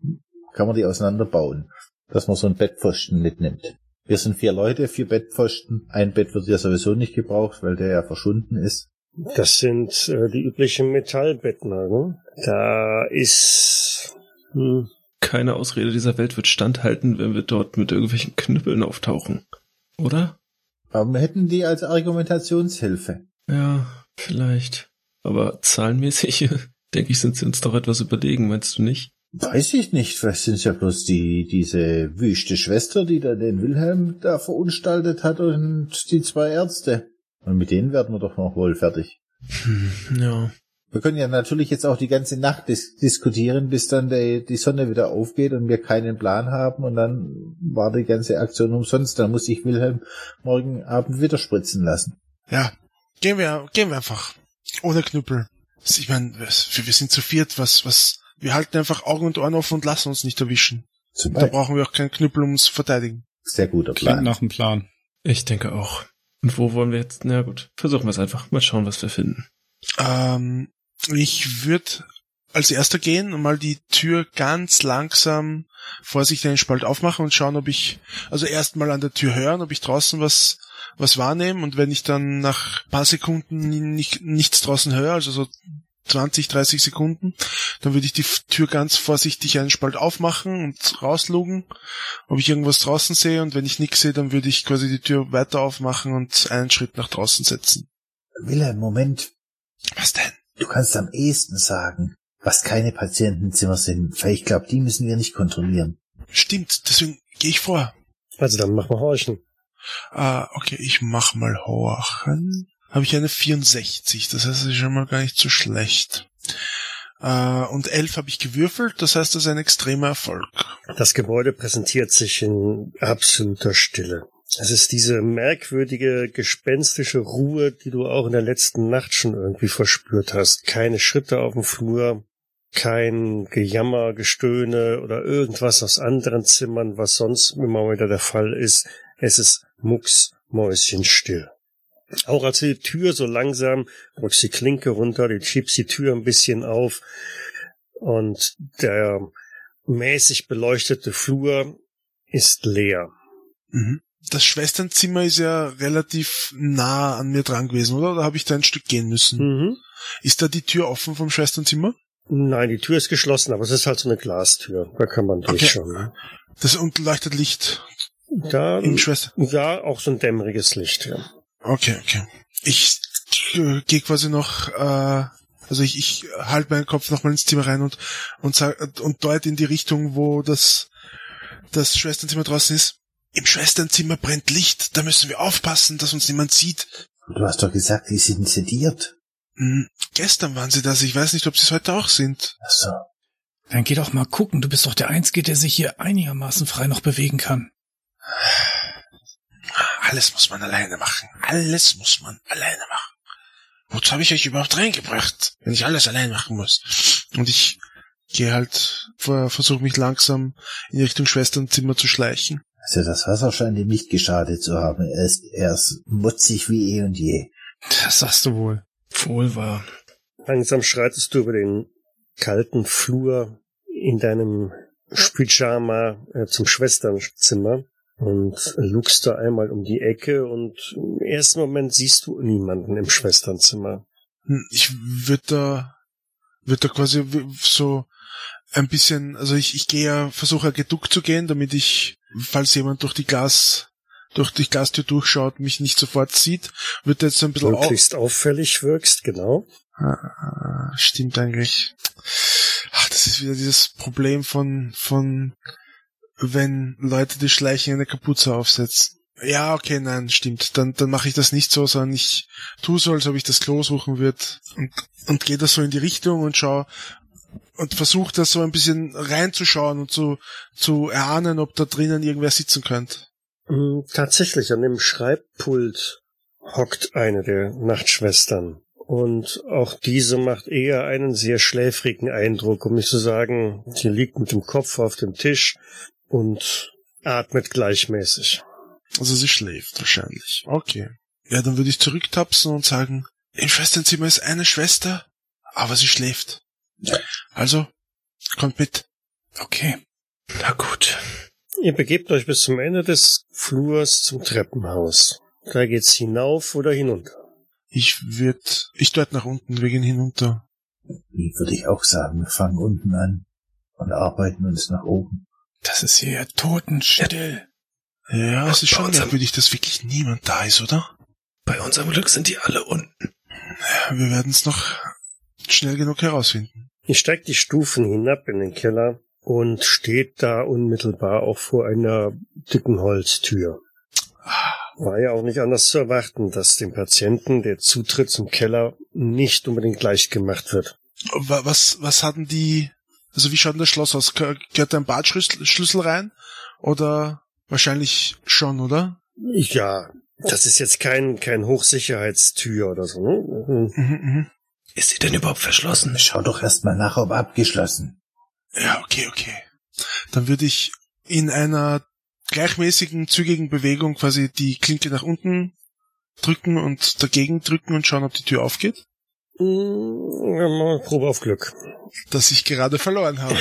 kann man die auseinanderbauen? Dass man so einen Bettpfosten mitnimmt. Wir sind vier Leute, vier Bettpfosten. Ein Bett wird ja sowieso nicht gebraucht, weil der ja verschwunden ist. Das sind äh, die üblichen Metallbetten. Ne? Da ist... Hm, Keine Ausrede dieser Welt wird standhalten, wenn wir dort mit irgendwelchen Knüppeln auftauchen. Oder? Wir hätten die als Argumentationshilfe. Ja, vielleicht. Aber zahlenmäßig, <laughs> denke ich, sind sie uns doch etwas überlegen, meinst du nicht? Weiß ich nicht. Vielleicht sind es ja bloß die, diese wüste Schwester, die da den Wilhelm da verunstaltet hat und die zwei Ärzte. Und mit denen werden wir doch noch wohl fertig. Hm, ja. Wir können ja natürlich jetzt auch die ganze Nacht dis diskutieren, bis dann die, die Sonne wieder aufgeht und wir keinen Plan haben und dann war die ganze Aktion umsonst. Dann muss sich Wilhelm morgen Abend wieder spritzen lassen. Ja, gehen wir, gehen wir einfach. Ohne Knüppel. Ich meine, wir wir sind zu viert, was, was, wir halten einfach Augen und Ohren offen und lassen uns nicht erwischen. Zum Da Beispiel. brauchen wir auch keinen Knüppel, um uns zu verteidigen. Sehr guter Klingt Plan. nach einem Plan. Ich denke auch. Und wo wollen wir jetzt? Na gut, versuchen wir es einfach. Mal schauen, was wir finden. Ähm, ich würde als erster gehen und mal die Tür ganz langsam vorsichtig einen Spalt aufmachen und schauen, ob ich, also erstmal an der Tür hören, ob ich draußen was, was wahrnehme und wenn ich dann nach paar Sekunden nicht, nichts draußen höre, also so 20, 30 Sekunden. Dann würde ich die Tür ganz vorsichtig einen Spalt aufmachen und rauslugen, ob ich irgendwas draußen sehe. Und wenn ich nichts sehe, dann würde ich quasi die Tür weiter aufmachen und einen Schritt nach draußen setzen. Wilhelm, Moment. Was denn? Du kannst am ehesten sagen, was keine Patientenzimmer sind, weil ich glaube, die müssen wir nicht kontrollieren. Stimmt, deswegen gehe ich vor. Also dann mach mal horchen. Ah, okay, ich mach mal horchen. Habe ich eine 64, das heißt, das ist schon mal gar nicht so schlecht. Äh, und 11 habe ich gewürfelt, das heißt, das ist ein extremer Erfolg. Das Gebäude präsentiert sich in absoluter Stille. Es ist diese merkwürdige, gespenstische Ruhe, die du auch in der letzten Nacht schon irgendwie verspürt hast. Keine Schritte auf dem Flur, kein Gejammer, Gestöhne oder irgendwas aus anderen Zimmern, was sonst immer wieder der Fall ist. Es ist mucksmäuschenstill. Auch als die Tür so langsam, drückst die Klinke runter, du schiebst die Tür ein bisschen auf und der mäßig beleuchtete Flur ist leer. Mhm. Das Schwesternzimmer ist ja relativ nah an mir dran gewesen, oder? Da habe ich da ein Stück gehen müssen. Mhm. Ist da die Tür offen vom Schwesternzimmer? Nein, die Tür ist geschlossen, aber es ist halt so eine Glastür. Da kann man durchschauen. Ne? Das und leuchtet Licht Da, im Schwester. ja, auch so ein dämmeriges Licht. Ja. Okay, okay. Ich äh, gehe quasi noch, äh, also ich, ich halte meinen Kopf nochmal ins Zimmer rein und und sag, und deut in die Richtung, wo das das Schwesternzimmer draußen ist. Im Schwesternzimmer brennt Licht, da müssen wir aufpassen, dass uns niemand sieht. Du hast doch gesagt, die sind sediert. Hm, gestern waren sie das, ich weiß nicht, ob sie es heute auch sind. Ach so. Dann geh doch mal gucken, du bist doch der Einzige, der sich hier einigermaßen frei noch bewegen kann. Alles muss man alleine machen. Alles muss man alleine machen. Wozu habe ich euch überhaupt reingebracht, wenn ich alles allein machen muss? Und ich gehe halt, versuche mich langsam in Richtung Schwesternzimmer zu schleichen. Also das Wasser scheint ihm nicht geschadet zu haben. Er ist, er ist mutzig wie eh und je. Das sagst du wohl. Wohl wahr. Langsam schreitest du über den kalten Flur in deinem Pyjama äh, zum Schwesternzimmer und lugst da einmal um die Ecke und im ersten Moment siehst du niemanden im Schwesternzimmer. Hm, Ich würde da, würde da quasi so ein bisschen, also ich, ich gehe ja, versuche geduckt zu gehen, damit ich, falls jemand durch die Glas, durch die Glastür durchschaut, mich nicht sofort sieht. Würde jetzt so ein bisschen Möglichst auffällig wirkst, genau. Ah, Stimmt eigentlich. Ach, das ist wieder dieses Problem von, von, wenn Leute die Schleichen eine Kapuze aufsetzen. Ja, okay, nein, stimmt. Dann, dann mache ich das nicht so, sondern ich tu so, als ob ich das Klo suchen würde und, und gehe da so in die Richtung und schau und versuche da so ein bisschen reinzuschauen und zu, zu erahnen, ob da drinnen irgendwer sitzen könnte. Mm, Tatsächlich, an dem Schreibpult hockt eine der Nachtschwestern. Und auch diese macht eher einen sehr schläfrigen Eindruck, um nicht zu sagen, sie liegt mit dem Kopf auf dem Tisch und atmet gleichmäßig. Also sie schläft wahrscheinlich. Okay. Ja, dann würde ich zurücktapsen und sagen, im Schwesternzimmer ist eine Schwester, aber sie schläft. Also, kommt mit. Okay. Na gut. Ihr begebt euch bis zum Ende des Flurs zum Treppenhaus. Da geht's hinauf oder hinunter. Ich würde, ich dort nach unten, wir gehen hinunter. Wie würde ich auch sagen, wir fangen unten an und arbeiten uns nach oben. Das ist hier totenstill. Ja, es ist schon merkwürdig, dass wirklich niemand da ist, oder? Bei unserem Glück sind die alle unten. Ja, wir werden es noch schnell genug herausfinden. Ihr steigt die Stufen hinab in den Keller und steht da unmittelbar auch vor einer dicken Holztür. War ja auch nicht anders zu erwarten, dass dem Patienten der Zutritt zum Keller nicht unbedingt leicht gemacht wird. Wa- Was, was hatten die, also wie schaut denn das Schloss aus? Geh- Gehört da ein Badschlüssel Schlüssel rein? Oder wahrscheinlich schon, oder? Ja, das ist jetzt kein, kein Hochsicherheitstür oder so. Ne? Mhm, mhm. Ist sie denn überhaupt verschlossen? Schau doch erst mal nach, ob abgeschlossen. Ja, okay, okay. Dann würde ich in einer gleichmäßigen, zügigen Bewegung quasi die Klinke nach unten drücken und dagegen drücken und schauen, ob die Tür aufgeht. Mm, ja, mal Probe auf Glück. Dass ich gerade verloren habe.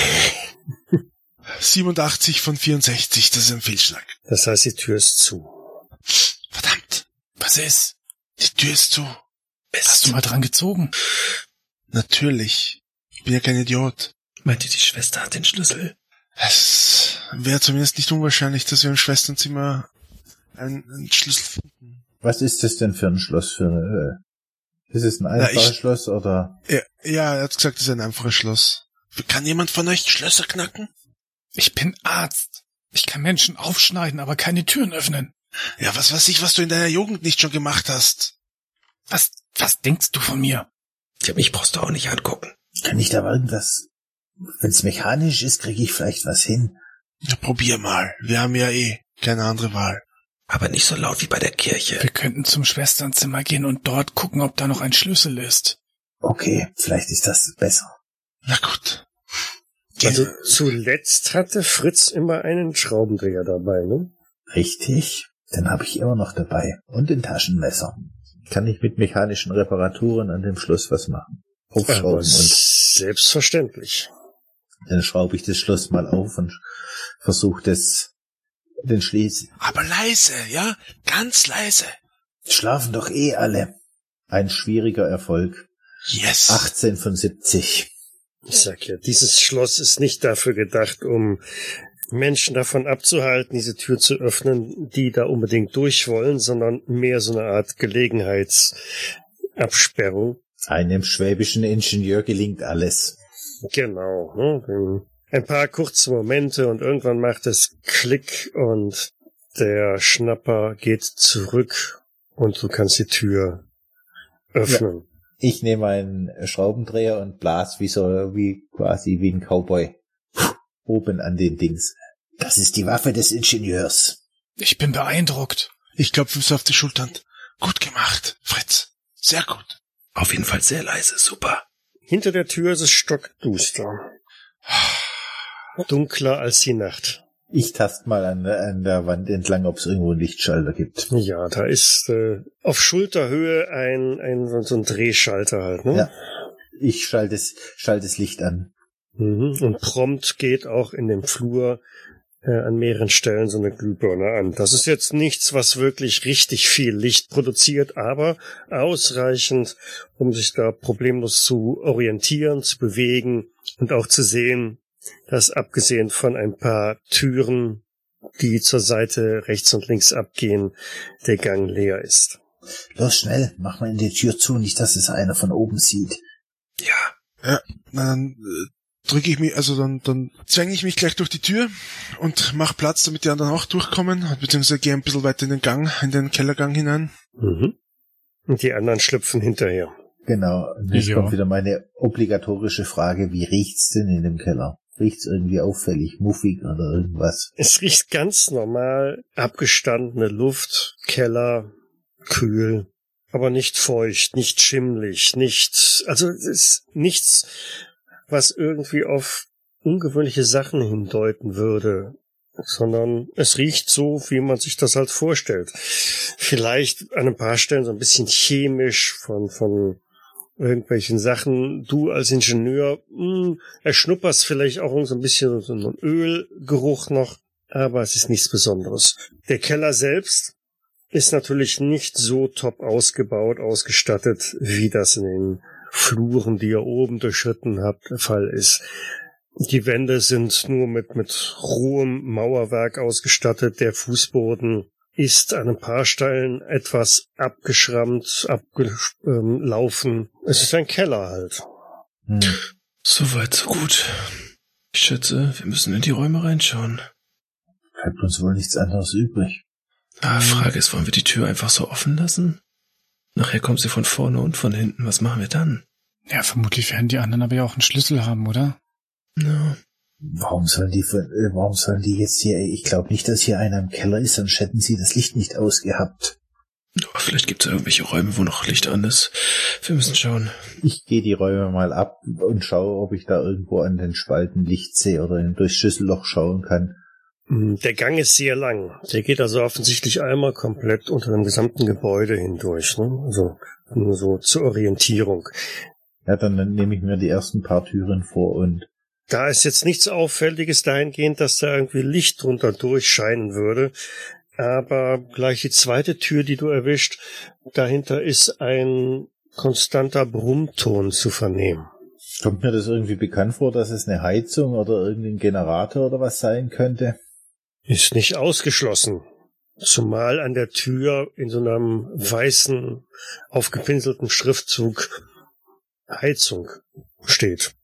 <laughs> 87 von 64, das ist ein Fehlschlag. Das heißt, die Tür ist zu. Verdammt, Was ist? die Tür ist zu. Hast du mal dran gezogen? Natürlich. Ich bin ja kein Idiot. Meint ihr, die Schwester hat den Schlüssel? Es wäre zumindest nicht unwahrscheinlich, dass wir im Schwesternzimmer einen, einen Schlüssel finden. Was ist das denn für ein Schloss für eine, äh, ist es ein Na, einfaches ich- Schloss oder? Ja, ja, er hat gesagt, es ist ein einfaches Schloss. Kann jemand von euch Schlösser knacken? Ich bin Arzt. Ich kann Menschen aufschneiden, aber keine Türen öffnen. Ja, was weiß ich, was du in deiner Jugend nicht schon gemacht hast. Was, was denkst du von mir? Ja, mich brauchst du auch nicht angucken. Kann ich da mal irgendwas? Wenn es mechanisch ist, kriege ich vielleicht was hin. Ja, probier mal. Wir haben ja eh keine andere Wahl. Aber nicht so laut wie bei der Kirche. Wir könnten zum Schwesternzimmer gehen und dort gucken, ob da noch ein Schlüssel ist. Okay, vielleicht ist das besser. Na gut. Also zuletzt hatte Fritz immer einen Schraubendreher dabei, ne? Richtig. Den habe ich immer noch dabei. Und ein Taschenmesser. Kann ich mit mechanischen Reparaturen an dem Schloss was machen? Aufschrauben und selbstverständlich. dann schraube ich das Schloss mal auf und versuche das, den Schließ. Aber leise, ja? Ganz leise. Schlafen doch eh alle. Ein schwieriger Erfolg. Yes. 18 von 70. Ich sag ja, dieses Schloss ist nicht dafür gedacht, um Menschen davon abzuhalten, diese Tür zu öffnen, die da unbedingt durch wollen, sondern mehr so eine Art Gelegenheitsabsperrung. Einem schwäbischen Ingenieur gelingt alles. Genau. Ne? Ein paar kurze Momente und irgendwann macht es Klick und der Schnapper geht zurück und du kannst die Tür öffnen. Ich nehme einen Schraubendreher und blas wie so, wie quasi wie ein Cowboy. Oben an den Dings. Das ist die Waffe des Ingenieurs. Ich bin beeindruckt. Ich klopfe so auf die Schultern. Gut gemacht, Fritz. Sehr gut. Auf jeden Fall sehr leise, super. Hinter der Tür ist es stockduster. Dunkler als die Nacht. Ich tast mal an, an der Wand entlang, ob es irgendwo einen Lichtschalter gibt. Ja, da ist äh, auf Schulterhöhe ein, ein so- so ein Drehschalter halt, ne? Ja. Ich schalte das, schalte das Licht an. Mhm. Und prompt geht auch in dem Flur äh, an mehreren Stellen so eine Glühbirne an. Das ist jetzt nichts, was wirklich richtig viel Licht produziert, aber ausreichend, um sich da problemlos zu orientieren, zu bewegen und auch zu sehen, dass abgesehen von ein paar Türen, die zur Seite rechts und links abgehen, der Gang leer ist. Los, schnell, mach mal in die Tür zu, nicht, dass es einer von oben sieht. Ja, Na, dann äh, drücke ich mich, also dann, dann zwänge ich mich gleich durch die Tür und mach Platz, damit die anderen auch durchkommen, beziehungsweise gehe ein bisschen weiter in den Gang, in den Kellergang hinein. Mhm. Und die anderen schlüpfen hinterher. Genau. Und jetzt Ja. kommt wieder meine obligatorische Frage, wie riecht's denn in dem Keller? Riecht's irgendwie auffällig, muffig oder irgendwas? Es riecht ganz normal, abgestandene Luft, Keller, kühl, aber nicht feucht, nicht schimmlig, nicht, also es ist nichts, was irgendwie auf ungewöhnliche Sachen hindeuten würde, sondern es riecht so, wie man sich das halt vorstellt. Vielleicht an ein paar Stellen so ein bisschen chemisch von, von irgendwelchen Sachen. Du als Ingenieur, mh, erschnupperst vielleicht auch so ein bisschen so einen Ölgeruch noch, aber es ist nichts Besonderes. Der Keller selbst ist natürlich nicht so top ausgebaut, ausgestattet, wie das in den Fluren, die ihr oben durchschritten habt, der Fall ist. Die Wände sind nur mit, mit rohem Mauerwerk ausgestattet. Der Fußboden ist an ein paar Stellen etwas abgeschrammt, abgelaufen. Es ist ein Keller halt. Hm. so weit, so gut. Ich schätze, wir müssen in die Räume reinschauen. Bleibt uns wohl nichts anderes übrig. Ah, Frage ist, wollen wir die Tür einfach so offen lassen? Nachher kommt sie von vorne und von hinten. Was machen wir dann? Ja, vermutlich werden die anderen aber ja auch einen Schlüssel haben, oder? Ja. Warum sollen die, von- äh, warum sollen die jetzt hier, ich glaube nicht, dass hier einer im Keller ist, sonst hätten sie das Licht nicht ausgehabt. Aber vielleicht gibt es irgendwelche Räume, wo noch Licht an ist. Wir müssen schauen. Ich gehe die Räume mal ab und schaue, ob ich da irgendwo an den Spalten Licht sehe oder durchs Schlüsselloch schauen kann. Mm, Der Gang ist sehr lang. Der geht also offensichtlich einmal komplett unter dem gesamten Gebäude hindurch. Ne? Also nur so zur Orientierung. Ja, dann, nehme ich mir die ersten paar Türen vor und Da ist jetzt nichts Auffälliges dahingehend, dass da irgendwie Licht drunter durchscheinen würde. Aber gleich die zweite Tür, die du erwischt, dahinter ist ein konstanter Brummton zu vernehmen. Kommt mir das irgendwie bekannt vor, dass es eine Heizung oder irgendein Generator oder was sein könnte? Ist nicht ausgeschlossen. Zumal an der Tür in so einem weißen, aufgepinselten Schriftzug Heizung steht.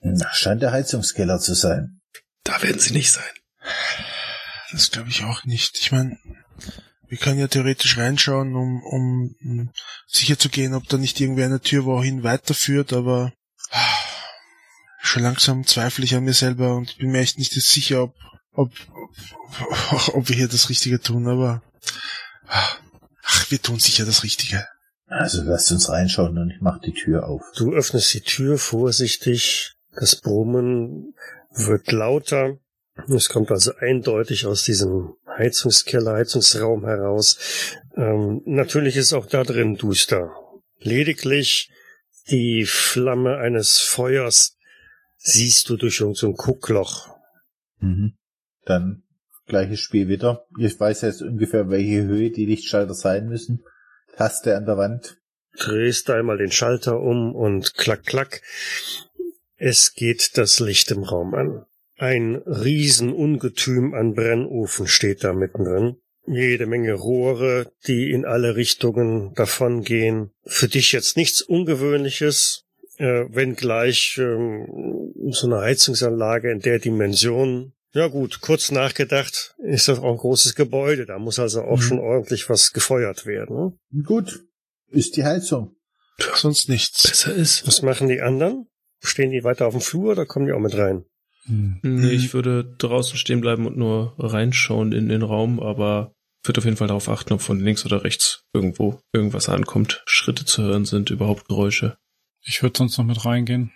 Na, scheint der Heizungskeller zu sein. Da werden sie nicht sein. Das glaube ich auch nicht. Ich meine, wir können ja theoretisch reinschauen, um, um, sicher zu gehen, ob da nicht irgendwie eine Tür wohin weiterführt, aber schon langsam zweifle ich an mir selber und bin mir echt nicht sicher, ob, ob, ob, ob wir hier das Richtige tun, aber ach, wir tun sicher das Richtige. Also lasst uns reinschauen und ich mach die Tür auf. Du öffnest die Tür vorsichtig. Das Brummen wird lauter. Es kommt also eindeutig aus diesem Heizungskeller, Heizungsraum heraus. Ähm, natürlich ist auch da drin duster. Lediglich die Flamme eines Feuers siehst du durch so ein Guckloch. Mhm. Dann gleiches Spiel wieder. Ich weiß jetzt ungefähr, welche Höhe die Lichtschalter sein müssen. Taste an der Wand. Drehst einmal den Schalter um und klack, klack. Es geht das Licht im Raum an. Ein Riesenungetüm an Brennofen steht da mittendrin. Jede Menge Rohre, die in alle Richtungen davongehen. Für dich jetzt nichts Ungewöhnliches, äh, wenngleich ähm, so eine Heizungsanlage in der Dimension. Ja gut, kurz nachgedacht ist das auch ein großes Gebäude. Da muss also auch Mhm. schon ordentlich was gefeuert werden. Gut. Ist die Heizung. Sonst nichts. Besser ist. Was machen die anderen? Stehen die weiter auf dem Flur oder kommen die auch mit rein? Hm. Nee, ich würde draußen stehen bleiben und nur reinschauen in den Raum, aber würde auf jeden Fall darauf achten, ob von links oder rechts irgendwo irgendwas ankommt. Schritte zu hören sind, überhaupt Geräusche. Ich würde sonst noch mit reingehen.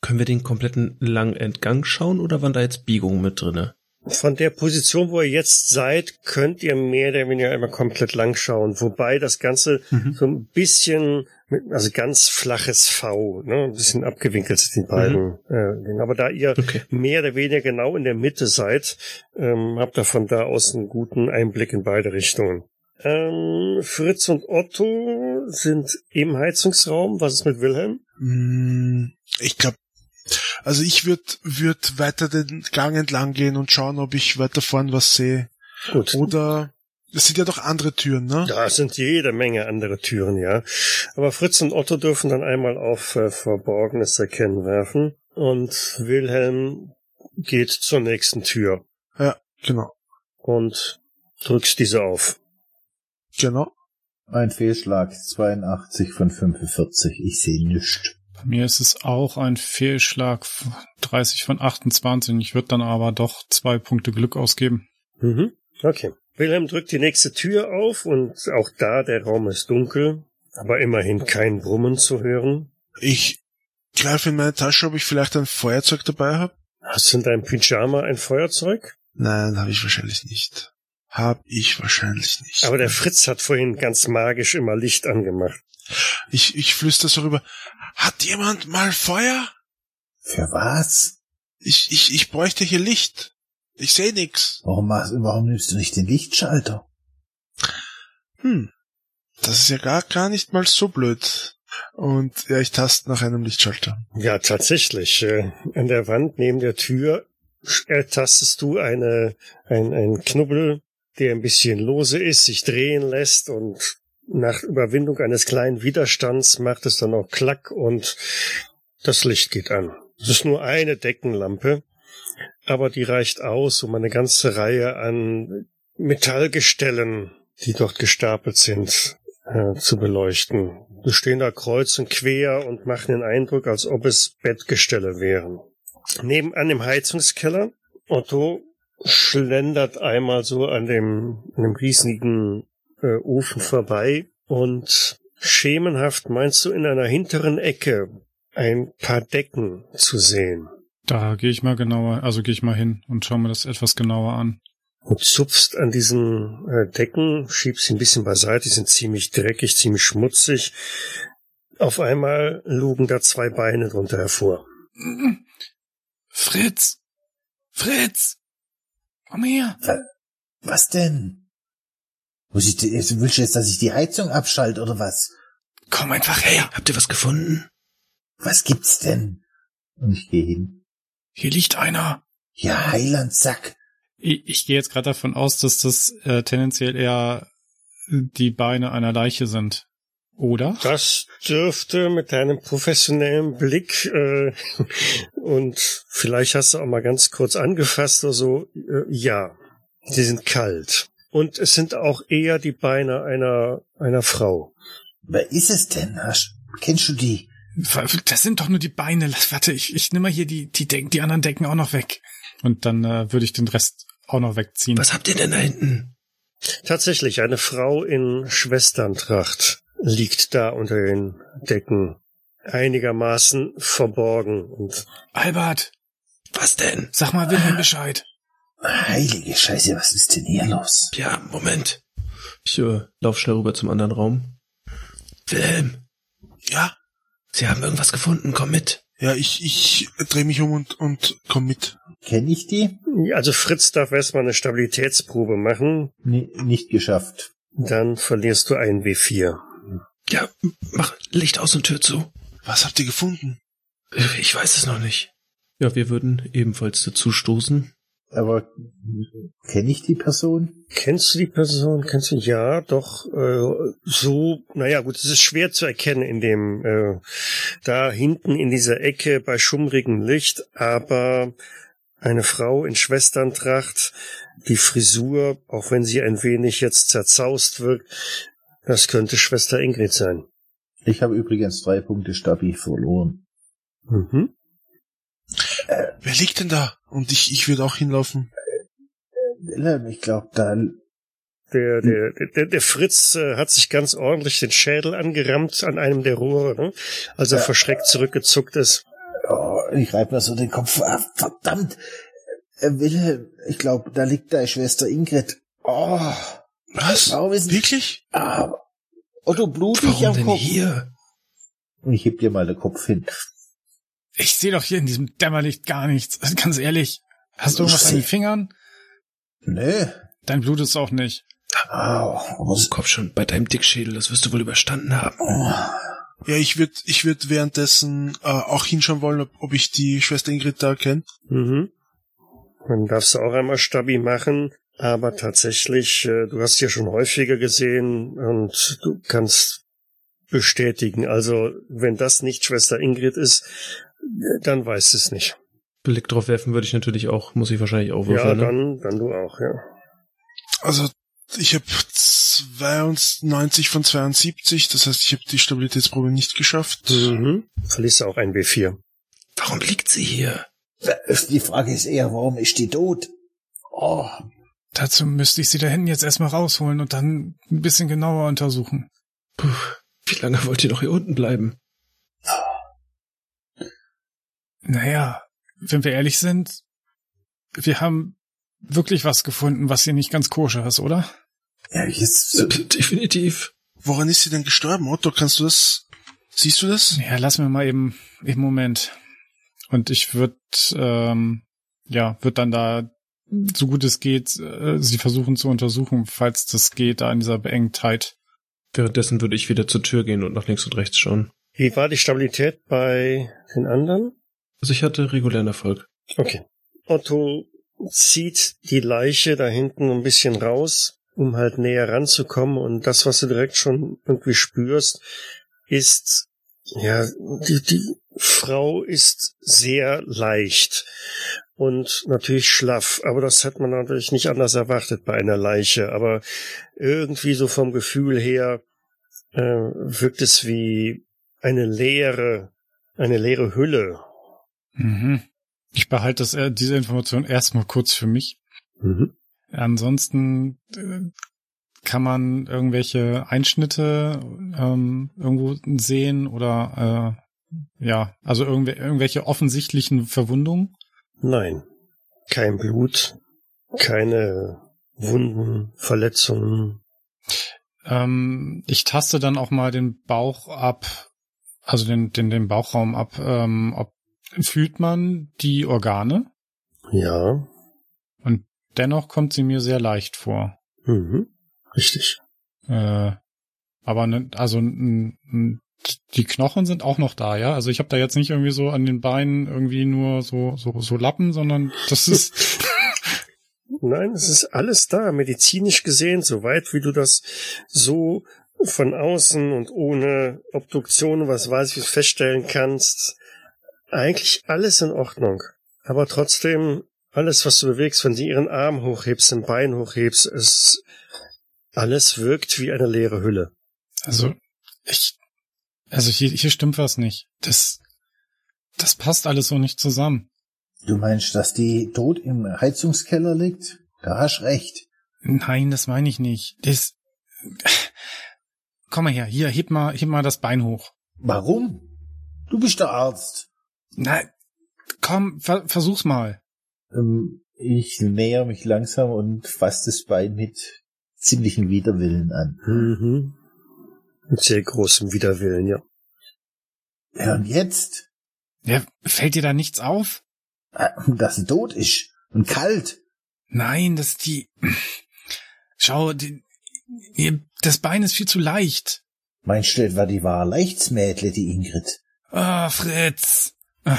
Können wir den kompletten langen Entgang schauen oder waren da jetzt Biegungen mit drinne? Von der Position, wo ihr jetzt seid, könnt ihr mehr oder weniger immer komplett lang schauen. Wobei das Ganze Mhm. so ein bisschen, mit, also ganz flaches V, ne, ein bisschen abgewinkelt sind die beiden. Äh, Dinge. aber da ihr Okay. mehr oder weniger genau in der Mitte seid, ähm, habt ihr von da aus einen guten Einblick in beide Richtungen. Ähm, Fritz und Otto sind im Heizungsraum. Was ist mit Wilhelm? Mm, Ich glaube, also ich würde würd weiter den Gang entlang gehen und schauen, ob ich weiter vorn was sehe. Gut. Oder es sind ja doch andere Türen, ne? Da sind jede Menge andere Türen, ja. Aber Fritz und Otto dürfen dann einmal auf äh, Verborgenes erkennen werfen. Und Wilhelm geht zur nächsten Tür Ja, genau. und drückst diese auf. Genau. Ein Fehlschlag. 82 von 45. Ich sehe nichts. Bei mir ist es auch ein Fehlschlag 30 von 28. Ich würde dann aber doch zwei Punkte Glück ausgeben. Mhm. Okay. Wilhelm drückt die nächste Tür auf und auch da der Raum ist dunkel, aber immerhin kein Brummen zu hören. Ich greife in meine Tasche, ob ich vielleicht ein Feuerzeug dabei habe. Hast du in deinem Pyjama ein Feuerzeug? Nein, habe ich wahrscheinlich nicht. Hab ich wahrscheinlich nicht. Aber der Fritz hat vorhin ganz magisch immer Licht angemacht. ich, ich flüster so rüber. Hat jemand mal Feuer? Für was? Ich, ich, ich bräuchte hier Licht. Ich sehe nix. Warum, machst, warum nimmst du nicht den Lichtschalter? Hm. Das ist ja gar, gar nicht mal so blöd. Und ja, ich taste nach einem Lichtschalter. Ja, tatsächlich. Äh, an der Wand neben der Tür ertastest du eine, ein, ein Knubbel, der ein bisschen lose ist, sich drehen lässt und nach Überwindung eines kleinen Widerstands macht es dann auch Klack und das Licht geht an. Es ist nur eine Deckenlampe, aber die reicht aus, um eine ganze Reihe an Metallgestellen, die dort gestapelt sind, äh, zu beleuchten. Die stehen da kreuz und quer und machen den Eindruck, als ob es Bettgestelle wären. Nebenan im Heizungskeller, Otto schlendert einmal so an dem, an dem riesigen äh, Ofen vorbei und schemenhaft meinst du in einer hinteren Ecke ein paar Decken zu sehen. Da gehe ich mal genauer, also gehe ich mal hin und schaue mir das etwas genauer an. und zupfst an diesen äh, Decken, schiebst sie ein bisschen beiseite, die sind ziemlich dreckig, ziemlich schmutzig. Auf einmal lugen da zwei Beine drunter hervor. Fritz! Fritz! Komm her! Was denn? Muss ich, willst du jetzt, dass ich die Heizung abschalte oder was? Komm einfach her. Habt ihr was gefunden? Was gibt's denn? Und ich gehe hin. Hier liegt einer. Ja, Heiland, Sack. Ich, ich gehe jetzt gerade davon aus, dass das äh, tendenziell eher die Beine einer Leiche sind. Oder? Das dürfte mit deinem professionellen Blick äh, und vielleicht hast du auch mal ganz kurz angefasst oder so, äh, ja, sie sind kalt. Und es sind auch eher die Beine einer einer Frau. Wer ist es denn? Hast, kennst du die? Das sind doch nur die Beine. <laughs> Warte, ich, ich nehme mal hier die, die, Decken, die anderen Decken auch noch weg. Und dann äh, würde ich den Rest auch noch wegziehen. Was habt ihr denn da hinten? Tatsächlich, eine Frau in Schwesterntracht liegt da unter den Decken, einigermaßen verborgen und Albert, Was denn? sag mal Wilhelm Bescheid. Heilige Scheiße, was ist denn hier los? Ja, Moment. Ich äh, lauf schnell rüber zum anderen Raum. Wilhelm, Ja, Sie haben irgendwas gefunden, komm mit. ja, ich, ich drehe mich um und, und komm mit. Kenn ich die? also Fritz darf erstmal eine Stabilitätsprobe machen, Ni- nicht geschafft. dann verlierst du ein W4. Ja, mach Licht aus und Tür zu. Was habt ihr gefunden? Ich weiß es noch nicht. Ja, wir würden ebenfalls dazu stoßen. Aber kenne ich die Person? Kennst du die Person? Kennst du? Ja, doch. Äh, so, naja, gut, es ist schwer zu erkennen in dem, äh, da hinten in dieser Ecke bei schummrigem Licht, aber eine Frau in Schwesterntracht, die Frisur, auch wenn sie ein wenig jetzt zerzaust wirkt, das könnte Schwester Ingrid sein. Ich habe übrigens drei Punkte Stabi verloren. Mhm. Wer liegt denn da? Und ich, ich würde auch hinlaufen. Wilhelm, ich glaube, da Der, der, der, der Fritz äh, hat sich ganz ordentlich den Schädel angerammt an einem der Rohre, ne? als er Ja. verschreckt zurückgezuckt ist. Oh, ich reibe mir so den Kopf. Ah, verdammt. Äh, Wilhelm, ich glaube, da liegt deine Schwester Ingrid. Oh, Was? warum ist Wirklich? ah, Otto blutig Warum am denn Kopf? hier? Ich heb dir mal den Kopf hin. Ich sehe doch hier in diesem Dämmerlicht gar nichts. <laughs> Ganz ehrlich. Hast du irgendwas an den Fingern? Nö. Dein Blut ist auch nicht. Au, Oh, komm schon, bei deinem Dickschädel, das wirst du wohl überstanden haben. oh. Ja, ich würde ich würd währenddessen äh, auch hinschauen wollen, ob, ob ich die Schwester Ingrid da kenne. Mhm. Dann darfst du auch einmal Stabi machen, aber tatsächlich, äh, du hast ja schon häufiger gesehen und du kannst bestätigen. Also, wenn das nicht Schwester Ingrid ist, äh, dann weißt du es nicht. Blick drauf werfen würde ich natürlich auch, muss ich wahrscheinlich auch Ja, würfeln. ne? dann, dann du auch, ja. Also ich habe 92 von 72, das heißt, ich habe die Stabilitätsprobe nicht geschafft. Mhm. Verlierst du auch ein W4. Warum liegt sie hier? Die Frage ist eher, warum ist die tot? Oh, Dazu müsste ich sie da hinten jetzt erstmal rausholen und dann ein bisschen genauer untersuchen. Puh, wie lange wollt ihr noch hier unten bleiben? Naja, wenn wir ehrlich sind, wir haben wirklich was gefunden, was hier nicht ganz koscher ist, oder? ja, jetzt, Äh, Definitiv. Woran ist sie denn gestorben? Otto, kannst du das? Siehst du das? Ja, lass mir mal eben im Moment. Und ich würde, ähm, ja, wird dann da, so gut es geht, äh, sie versuchen zu untersuchen, falls das geht, da in dieser Beengtheit. Währenddessen würde ich wieder zur Tür gehen und nach links und rechts schauen. Wie war die Stabilität bei den anderen? Also ich hatte regulären Erfolg. Okay. Otto zieht die Leiche da hinten ein bisschen raus, um halt näher ranzukommen. Und das, was du direkt schon irgendwie spürst, ist, ja, die, die Frau ist sehr leicht und natürlich schlaff. Aber das hat man natürlich nicht anders erwartet bei einer Leiche. Aber irgendwie so vom Gefühl her äh, wirkt es wie eine leere, eine leere Hülle. Mhm. Ich behalte das, äh, diese Information erstmal kurz für mich. Mhm. Ansonsten äh, kann man irgendwelche Einschnitte ähm, irgendwo sehen oder äh, ja, also irgendw irgendwelche offensichtlichen Verwundungen. Nein, kein Blut, keine Wunden, Verletzungen. Ähm, ich taste dann auch mal den Bauch ab, also den, den, den Bauchraum ab. Ähm, ob, fühlt man die Organe? Ja, Dennoch kommt sie mir sehr leicht vor. mhm. richtig. Äh, Aber ne, also n, n, die Knochen sind auch noch da, ja. Also ich habe da jetzt nicht irgendwie so an den Beinen irgendwie nur so so so Lappen, sondern das ist <laughs> Nein, es ist alles da, medizinisch gesehen, soweit wie du das so von außen und ohne Obduktion, was weiß ich, feststellen kannst. Eigentlich alles in Ordnung. Aber trotzdem, alles, was du bewegst, wenn du ihren Arm hochhebst, ein Bein hochhebst, es, alles wirkt wie eine leere Hülle. Also, ich, also hier, hier stimmt was nicht. Das, das passt alles so nicht zusammen. Du meinst, dass die tot im Heizungskeller liegt? Da hast recht. Nein, das meine ich nicht. Das, komm mal her, hier, heb mal, heb mal das Bein hoch. Warum? Du bist der Arzt. Na, komm, ver versuch's mal. Ähm, ich näher mich langsam und fasse das Bein mit ziemlichen Widerwillen an. Mhm. Mit sehr großem Widerwillen, ja. Ja, und jetzt? Ja, fällt dir da nichts auf? Äh, Dass sie tot ist. Und kalt. Nein, das ist die. Schau, die, das Bein ist viel zu leicht. Meinst du etwa, die war Leichtsmädle, die Ingrid? Ah, Fritz. Ah,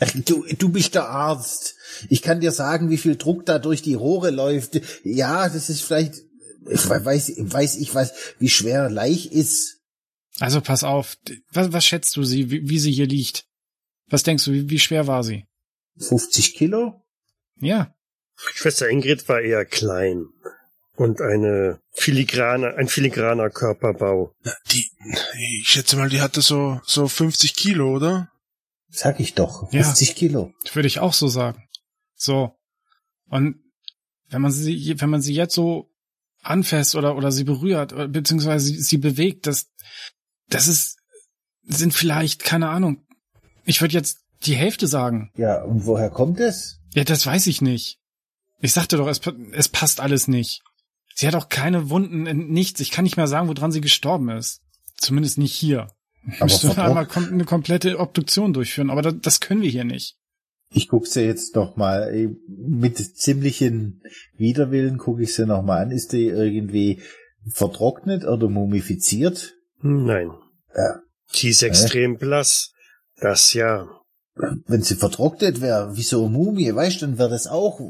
Ach, Du, du bist der Arzt. Ich kann dir sagen, wie viel Druck da durch die Rohre läuft. Ja, das ist vielleicht, ich weiß, weiß ich was, wie schwer Leich ist. Also pass auf. Was, was schätzt du sie, wie, wie sie hier liegt? Was denkst du, wie, wie schwer war sie? 50 Kilo? Ja. Schwester Ingrid war eher klein und eine filigrane, ein filigraner Körperbau. Die, ich schätze mal, die hatte so, so 50 Kilo, oder? Sag ich doch, Ja. 50 Kilo. Würde ich auch so sagen. So. Und wenn man sie, wenn man sie jetzt so anfasst oder, oder sie berührt, beziehungsweise sie, sie bewegt, das, das ist, sind vielleicht, keine Ahnung. Ich würde jetzt die Hälfte sagen. Ja, und woher kommt es? Ja, das weiß ich nicht. Ich sagte doch, es, es passt alles nicht. Sie hat auch keine Wunden, in nichts. Ich kann nicht mehr sagen, woran sie gestorben ist. Zumindest nicht hier. Aber Müsste einmal kom eine komplette Obduktion durchführen, aber das, das können wir hier nicht. Ich guck sie jetzt noch mal äh, mit ziemlichen Widerwillen gucke ich sie noch mal an. Ist die irgendwie vertrocknet oder mumifiziert? Nein. Ja. Die ist extrem blass. Das ja. Wenn sie vertrocknet wäre, wie so eine Mumie, weißt du, dann wäre das auch,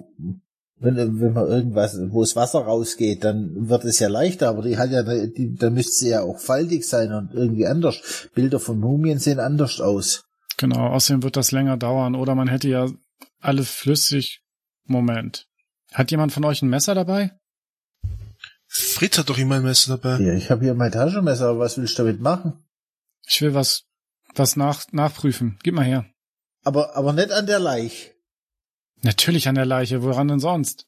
wenn, wenn man irgendwas, wo das Wasser rausgeht, dann wird es ja leichter, aber die hat ja, die, da müsste sie ja auch faltig sein und irgendwie anders. Bilder von Mumien sehen anders aus. Genau, außerdem wird das länger dauern. Oder man hätte ja alles flüssig. Moment. Hat jemand von euch ein Messer dabei? Fritz hat doch immer ein Messer dabei. Ja, ich habe hier mein Taschenmesser, aber was willst du damit machen? Ich will was, was nach, nachprüfen. Gib mal her. Aber, aber nicht an der Leich. Natürlich an der Leiche. Woran denn sonst?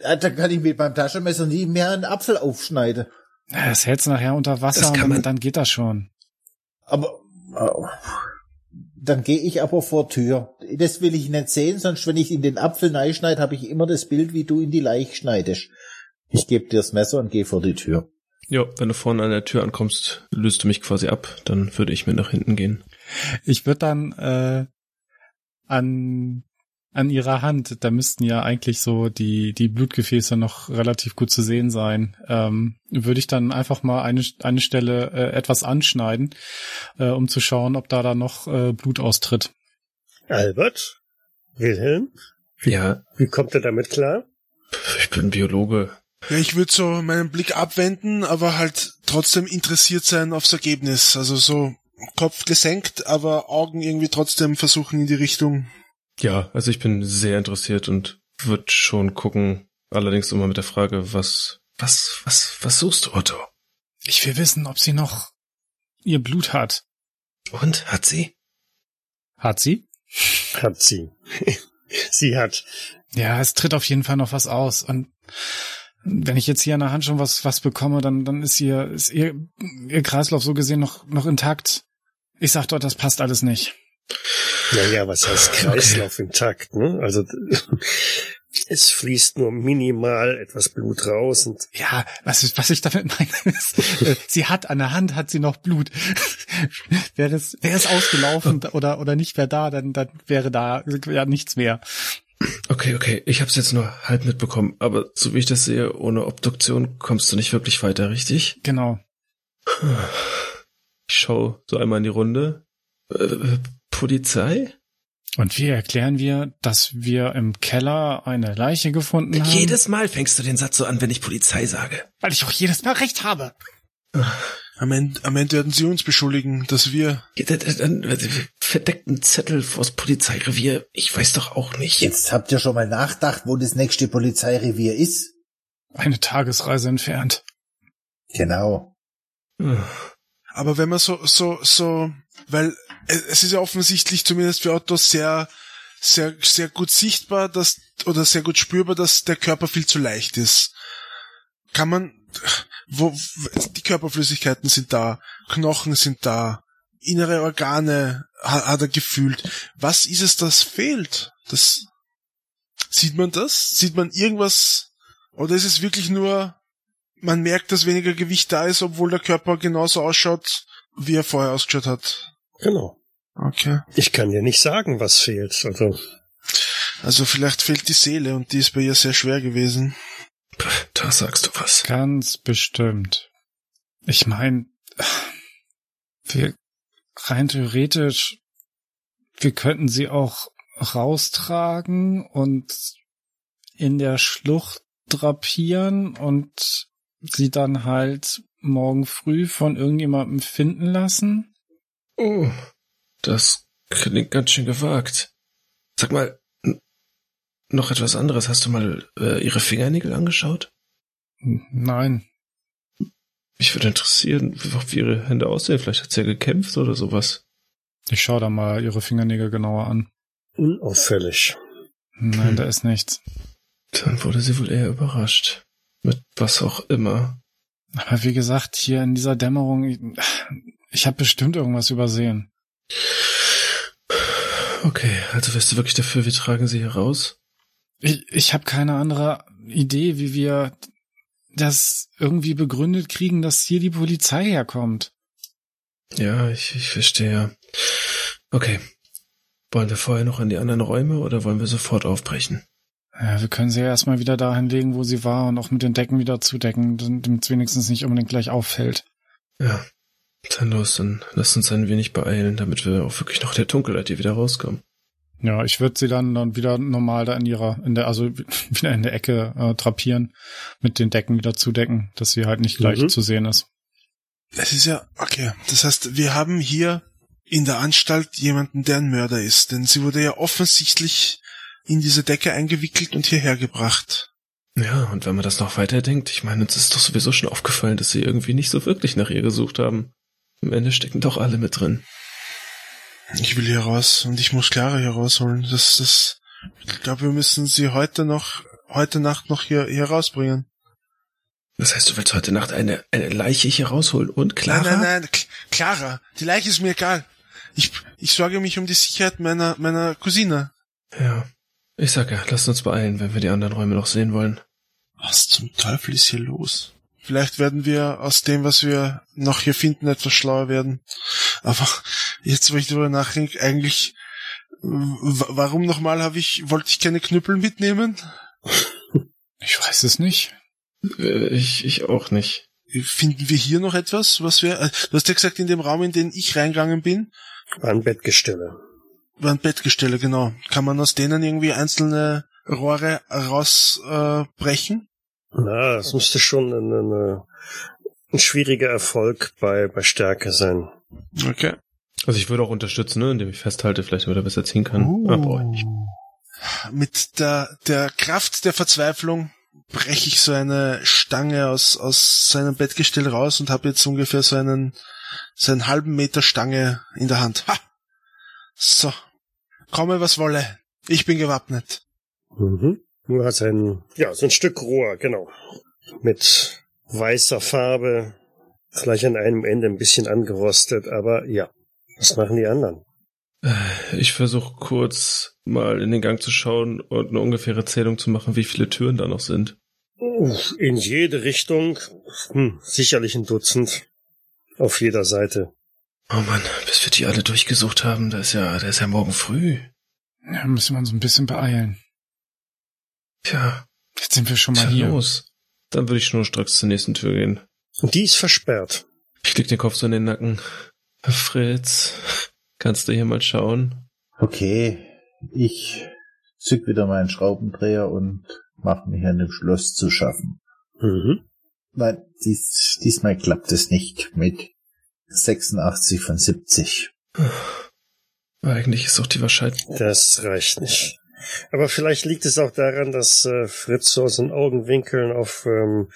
Ja, da kann ich mit meinem Taschenmesser nie mehr einen Apfel aufschneiden. Ja, Das hältst du nachher unter Wasser Das und dann geht das schon. Aber oh, dann gehe ich aber vor Tür. Das will ich nicht sehen, sonst wenn ich in den Apfel schneide, habe ich immer das Bild, wie du in die Leich schneidest. Ich gebe dir das Messer und gehe vor die Tür. Ja, wenn du vorne an der Tür ankommst, löst du mich quasi ab, dann würde ich mir nach hinten gehen. Ich würde dann äh, an an ihrer Hand, da müssten ja eigentlich so die die Blutgefäße noch relativ gut zu sehen sein. Ähm, würde ich dann einfach mal eine eine Stelle äh, etwas anschneiden, äh, um zu schauen, ob da da noch äh, Blut austritt. Albert? Wilhelm? Ja, Wie kommt er damit klar? ich bin Biologe. Ja, ich würde so meinen Blick abwenden, aber halt trotzdem interessiert sein aufs Ergebnis. Also so Kopf gesenkt, aber Augen irgendwie trotzdem versuchen in die Richtung. Ja, also ich bin sehr interessiert und würde schon gucken, allerdings immer mit der Frage, was, was, was, was suchst du, Otto? Ich will wissen, ob sie noch ihr Blut hat. Und, hat sie? Hat sie? Hat sie. <laughs> sie hat. Ja, es tritt auf jeden Fall noch was aus. Und wenn ich jetzt hier an der Hand schon was, was bekomme, dann, dann ist ihr, ist ihr, ihr Kreislauf so gesehen noch, noch intakt. Ich sag dort, das passt alles nicht. Naja, was heißt Kreislauf intakt, ne? Also, <laughs> es fließt nur minimal etwas Blut raus und Ja, was, was ich damit meine, ist, äh, sie hat an der Hand, hat sie noch Blut. <laughs> wäre es, wäre es ausgelaufen oder, oder nicht mehr da, dann, dann wäre da ja nichts mehr. Okay, okay, ich hab's jetzt nur halb mitbekommen, aber so wie ich das sehe, ohne Obduktion kommst du nicht wirklich weiter, richtig? Genau. Ich schau so einmal in die Runde. Äh, Polizei? Und wie erklären wir, dass wir im Keller eine Leiche gefunden haben? Jedes Mal fängst du den Satz so an, wenn ich Polizei sage. Weil ich auch jedes Mal recht habe. Am Ende, am Ende werden sie uns beschuldigen, dass wir... Verdeckten Zettel vors Polizeirevier. Ich weiß doch auch nicht. Jetzt habt ihr schon mal nachgedacht, wo das nächste Polizeirevier ist? Eine Tagesreise entfernt. Genau. Aber wenn man so, so, so, weil es ist ja offensichtlich zumindest für Otto sehr, sehr, sehr gut sichtbar, dass, oder sehr gut spürbar, dass der Körper viel zu leicht ist. Kann man, wo, die Körperflüssigkeiten sind da, Knochen sind da, innere Organe hat, hat er gefühlt. Was ist es, das fehlt? Das, sieht man das? Sieht man irgendwas? Oder ist es wirklich nur, man merkt, dass weniger Gewicht da ist, obwohl der Körper genauso ausschaut, wie er vorher ausgeschaut hat. Genau. Okay. Ich kann dir nicht sagen, was fehlt. Also, Also vielleicht fehlt die Seele und die ist bei ihr sehr schwer gewesen. Da sagst du was. Ganz bestimmt. Ich meine, wir rein theoretisch, wir könnten sie auch raustragen und in der Schlucht drapieren und sie dann halt morgen früh von irgendjemandem finden lassen. Oh, das klingt ganz schön gewagt. Sag mal, noch etwas anderes. Hast du mal äh, ihre Fingernägel angeschaut? Nein, Mich würde interessieren, wie ihre Hände aussehen. Vielleicht hat sie ja gekämpft oder sowas. ich schau da mal ihre Fingernägel genauer an. unauffällig. Nein, Hm. da ist nichts. Dann wurde sie wohl eher überrascht. Mit was auch immer. Aber wie gesagt, hier in dieser Dämmerung, ich, ich habe bestimmt irgendwas übersehen. Okay, also wärst du wirklich dafür, wir tragen sie hier raus? Ich, ich habe keine andere Idee, wie wir das irgendwie begründet kriegen, dass hier die Polizei herkommt. Ja, ich, ich verstehe. Okay. Wollen wir vorher noch in die anderen Räume oder wollen wir sofort aufbrechen? Ja, wir können sie ja erstmal wieder dahin legen, wo sie war und auch mit den Decken wieder zudecken, damit es wenigstens nicht unbedingt gleich auffällt. Ja. Dann los, dann lass uns ein wenig beeilen, damit wir auch wirklich noch der Dunkelheit hier wieder rauskommen. Ja, ich würde sie dann dann wieder normal da in ihrer, in der, also <laughs> wieder in der Ecke äh, drapieren, mit den Decken wieder zudecken, dass sie halt nicht gleich Mhm. zu sehen ist. Das ist ja, okay. Das heißt, wir haben hier in der Anstalt jemanden, der ein Mörder ist, denn sie wurde ja offensichtlich in diese Decke eingewickelt und hierher gebracht. Ja, und wenn man das noch weiterdenkt, ich meine, uns ist doch sowieso schon aufgefallen, dass sie irgendwie nicht so wirklich nach ihr gesucht haben. Am Ende stecken doch alle mit drin. Ich will hier raus und ich muss Clara hier rausholen. Das, das, ich glaube, wir müssen sie heute noch, heute Nacht noch hier, hier rausbringen. Das heißt, du willst heute Nacht eine, eine Leiche hier rausholen und Clara? Nein, nein, nein, K- Clara, die Leiche ist mir egal. Ich, ich sorge mich um die Sicherheit meiner, meiner Cousine. Ja. Ich sag ja, lasst uns beeilen, wenn wir die anderen Räume noch sehen wollen. Was zum Teufel ist hier los? Vielleicht werden wir aus dem, was wir noch hier finden, etwas schlauer werden. Aber jetzt, wo ich darüber nachdenke, eigentlich, warum nochmal habe ich, wollte ich keine Knüppel mitnehmen? <laughs> Ich weiß es nicht. Äh, Ich, ich auch nicht. Finden wir hier noch etwas, was wir, äh, du hast ja gesagt, in dem Raum, in den ich reingegangen bin, War ein Bettgestelle. waren Bettgestelle, genau. Kann man aus denen irgendwie einzelne Rohre rausbrechen? Na, es müsste schon ein, ein, ein schwieriger Erfolg bei, bei Stärke sein. okay. Also ich würde auch unterstützen, ne, indem ich festhalte, vielleicht wieder besser ziehen kann. Ah, boah, ich, Mit der, der Kraft der Verzweiflung breche ich so eine Stange aus, aus seinem Bettgestell raus und habe jetzt ungefähr so einen, so einen halben Meter Stange in der Hand. Ha! So. Komme, was wolle. Ich bin gewappnet. Mhm. Du hast ein, ja, so ein Stück Rohr, genau. Mit weißer Farbe, vielleicht an einem Ende ein bisschen angerostet, aber ja. Was machen die anderen? ich versuche kurz mal in den Gang zu schauen und eine ungefähre Zählung zu machen, wie viele Türen da noch sind. Uff, In jede Richtung, hm, sicherlich ein Dutzend. Auf jeder Seite. Oh Mann, bis wir die alle durchgesucht haben, da ist ja, da ist ja morgen früh. Ja, müssen wir uns ein bisschen beeilen. Tja, Jetzt sind wir schon mal hier. los. Dann würde ich schnurstracks zur nächsten Tür gehen. Und die ist versperrt. Ich leg den Kopf so in den Nacken. Fritz, kannst du hier mal schauen? Okay, ich zück wieder meinen Schraubendreher und mach mir hier an dem Schloss zu schaffen. Mhm. Nein, dies, diesmal klappt es nicht mit 86 von 70. Eigentlich ist auch die Wahrscheinlichkeit. Das reicht nicht. Aber vielleicht liegt es auch daran, dass äh, Fritz so aus den Augenwinkeln auf ähm,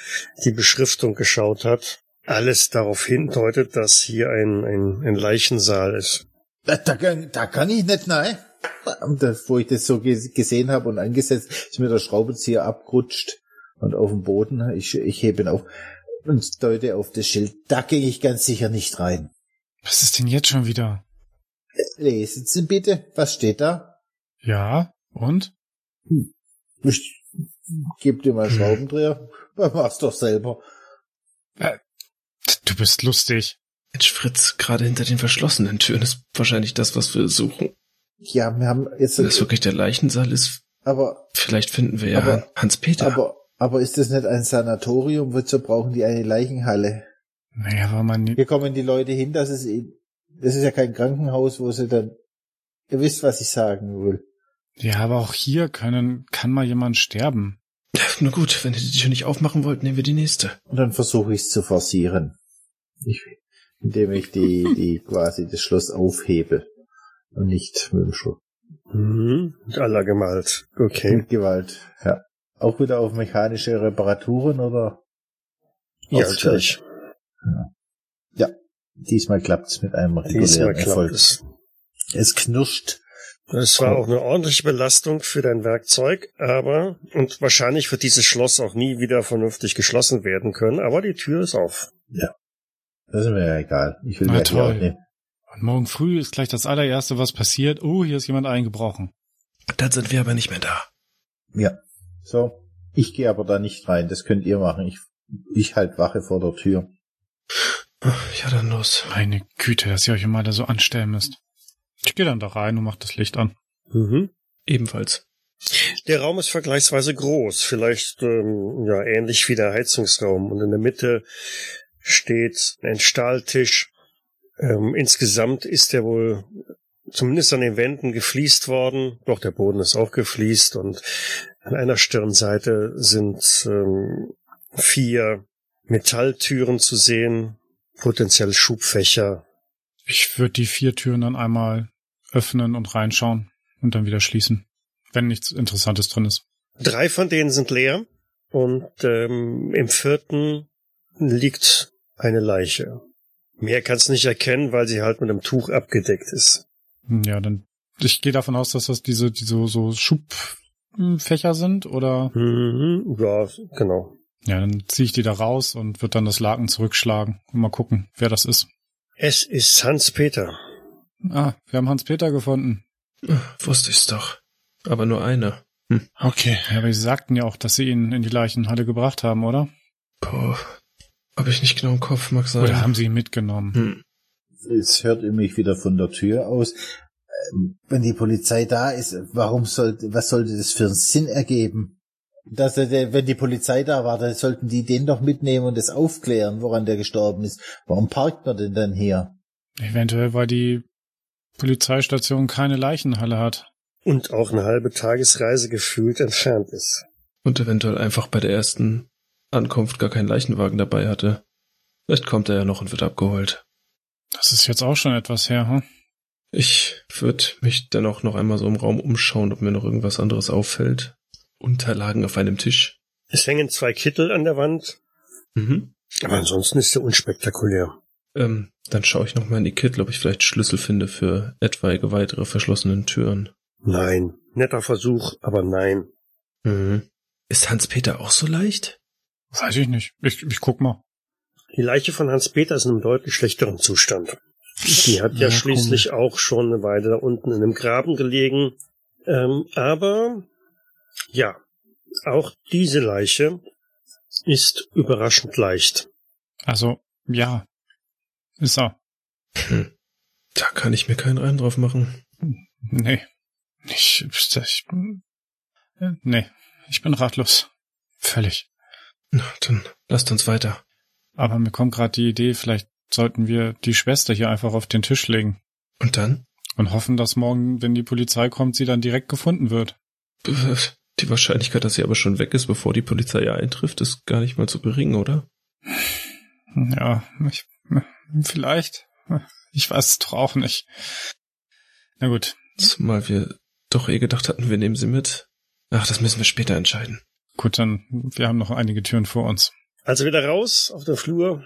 die Beschriftung geschaut hat. Alles darauf hindeutet, dass hier ein, ein, ein Leichensaal ist. Da, da, kann, da kann ich nicht, nein. Und das, wo ich das so ge gesehen habe und angesetzt, ist mir der Schraubenzieher abgerutscht und auf dem Boden. Ich, ich hebe ihn auf und deute auf das Schild. Da gehe ich ganz sicher nicht rein. Was ist denn jetzt schon wieder? Lesen Sie bitte, was steht da? Ja, und? Ich geb dir mal einen Schraubendreher. <laughs> Mach's doch selber. Du bist lustig. Mensch, Fritz, gerade hinter den verschlossenen Türen ist wahrscheinlich das, was wir suchen. Ja, wir haben jetzt, Wenn das wirklich der Leichensaal ist, aber, vielleicht finden wir ja Hans-Peter. aber, aber ist das nicht ein Sanatorium? Wozu brauchen die eine Leichenhalle? Naja, weil man, Hier kommen die Leute hin, dass es, ihnen- das ist ja kein Krankenhaus, wo sie dann, ihr wisst, was ich sagen will. Ja, aber auch hier können, kann mal jemand sterben. <laughs> Na gut, wenn ihr die Tür nicht aufmachen wollt, nehmen wir die nächste. Und dann versuche ich es zu forcieren. Ich, indem ich die, <laughs> die quasi das Schloss aufhebe. Und nicht mit dem Schuh. Mhm. Mit aller Gewalt. Okay. Mit Gewalt, ja. Auch wieder auf mechanische Reparaturen oder? Ja, natürlich. Diesmal klappt's mit einem Diesmal regulären klappt Erfolg. es. Es knirscht. Es war auch eine ordentliche Belastung für dein Werkzeug, aber, und wahrscheinlich wird dieses Schloss auch nie wieder vernünftig geschlossen werden können, aber die Tür ist auf. Das ist mir ja egal. Ich will Na ja toll. Und morgen früh ist gleich das allererste, was passiert. Oh, hier ist jemand eingebrochen. Dann sind wir aber nicht mehr da. Ja. So. Ich gehe aber da nicht rein. Das könnt ihr machen. Ich, ich halt Wache vor der Tür. Ja, dann los. Meine Güte, dass ihr euch immer da so anstellen müsst. Ich gehe dann da rein und mach das Licht an. Mhm. Ebenfalls. Der Raum ist vergleichsweise groß, vielleicht ähm, ja ähnlich wie der Heizungsraum. Und in der Mitte steht ein Stahltisch. Ähm, insgesamt ist er wohl zumindest an den Wänden gefliest worden. Doch der Boden ist auch gefliest und an einer Stirnseite sind ähm, vier Metalltüren zu sehen, potenziell Schubfächer. Ich würde die vier Türen dann einmal öffnen und reinschauen und dann wieder schließen, wenn nichts Interessantes drin ist. Drei von denen sind leer und ähm, im vierten liegt eine Leiche. Mehr kannst nicht erkennen, weil sie halt mit einem Tuch abgedeckt ist. Ja, dann ich gehe davon aus, dass das diese diese so Schubfächer sind oder Mhm, ja, genau. ja, dann ziehe ich die da raus und wird dann das Laken zurückschlagen und mal gucken, wer das ist. Es ist Hans-Peter. Ah, wir haben Hans-Peter gefunden. Wusste ich's doch. Aber nur eine. Okay, ja, aber sie sagten ja auch, dass sie ihn in die Leichenhalle gebracht haben, oder? Boah. Hab ich nicht genau im Kopf, mag sein. Oder haben sie ihn mitgenommen? Hm. Jetzt hört ihr mich wieder von der Tür aus. Ähm, Wenn die Polizei da ist, warum sollte, was sollte das für einen Sinn ergeben? Dass er, der- wenn die Polizei da war, dann sollten die den doch mitnehmen und das aufklären, woran der gestorben ist. Warum parkt man denn dann hier? Eventuell, weil die Polizeistation keine Leichenhalle hat. Und auch eine halbe Tagesreise gefühlt entfernt ist. Und eventuell einfach bei der ersten Ankunft gar keinen Leichenwagen dabei hatte. Vielleicht kommt er ja noch und wird abgeholt. Das ist jetzt auch schon etwas her, hm? Ich würde mich dennoch noch einmal so im Raum umschauen, ob mir noch irgendwas anderes auffällt. Unterlagen auf einem Tisch. Es hängen zwei Kittel an der Wand, Mhm. aber ansonsten ist er unspektakulär. Ähm, dann schaue ich noch mal in die Kittel, ob ich vielleicht Schlüssel finde für etwaige weitere verschlossenen Türen. Nein, netter Versuch, aber nein. Mhm. Ist Hans-Peter auch so leicht? Weiß ich nicht. Ich, ich guck mal. Die Leiche von Hans-Peter ist in einem deutlich schlechteren Zustand. Die hat ja, Ja, schließlich auch schon eine Weile da unten in einem Graben gelegen. Ähm, aber ja, auch diese Leiche ist überraschend leicht. Also, ja. Ist er. Hm. Da kann ich mir keinen Reim drauf machen. Nee. Ich, ich, äh, nee. Ich bin ratlos. Völlig. Na, dann lasst uns weiter. Aber mir kommt gerade die Idee, vielleicht sollten wir die Schwester hier einfach auf den Tisch legen. Und dann? Und hoffen, dass morgen, wenn die Polizei kommt, sie dann direkt gefunden wird. <laughs> Die Wahrscheinlichkeit, dass sie aber schon weg ist, bevor die Polizei eintrifft, ist gar nicht mal so gering, oder? Ja, ich, vielleicht. Ich weiß es doch auch nicht. Na gut. Zumal wir doch eh gedacht hatten, wir nehmen sie mit. Ach, das müssen wir später entscheiden. Gut, dann, wir haben noch einige Türen vor uns. Also wieder raus auf den Flur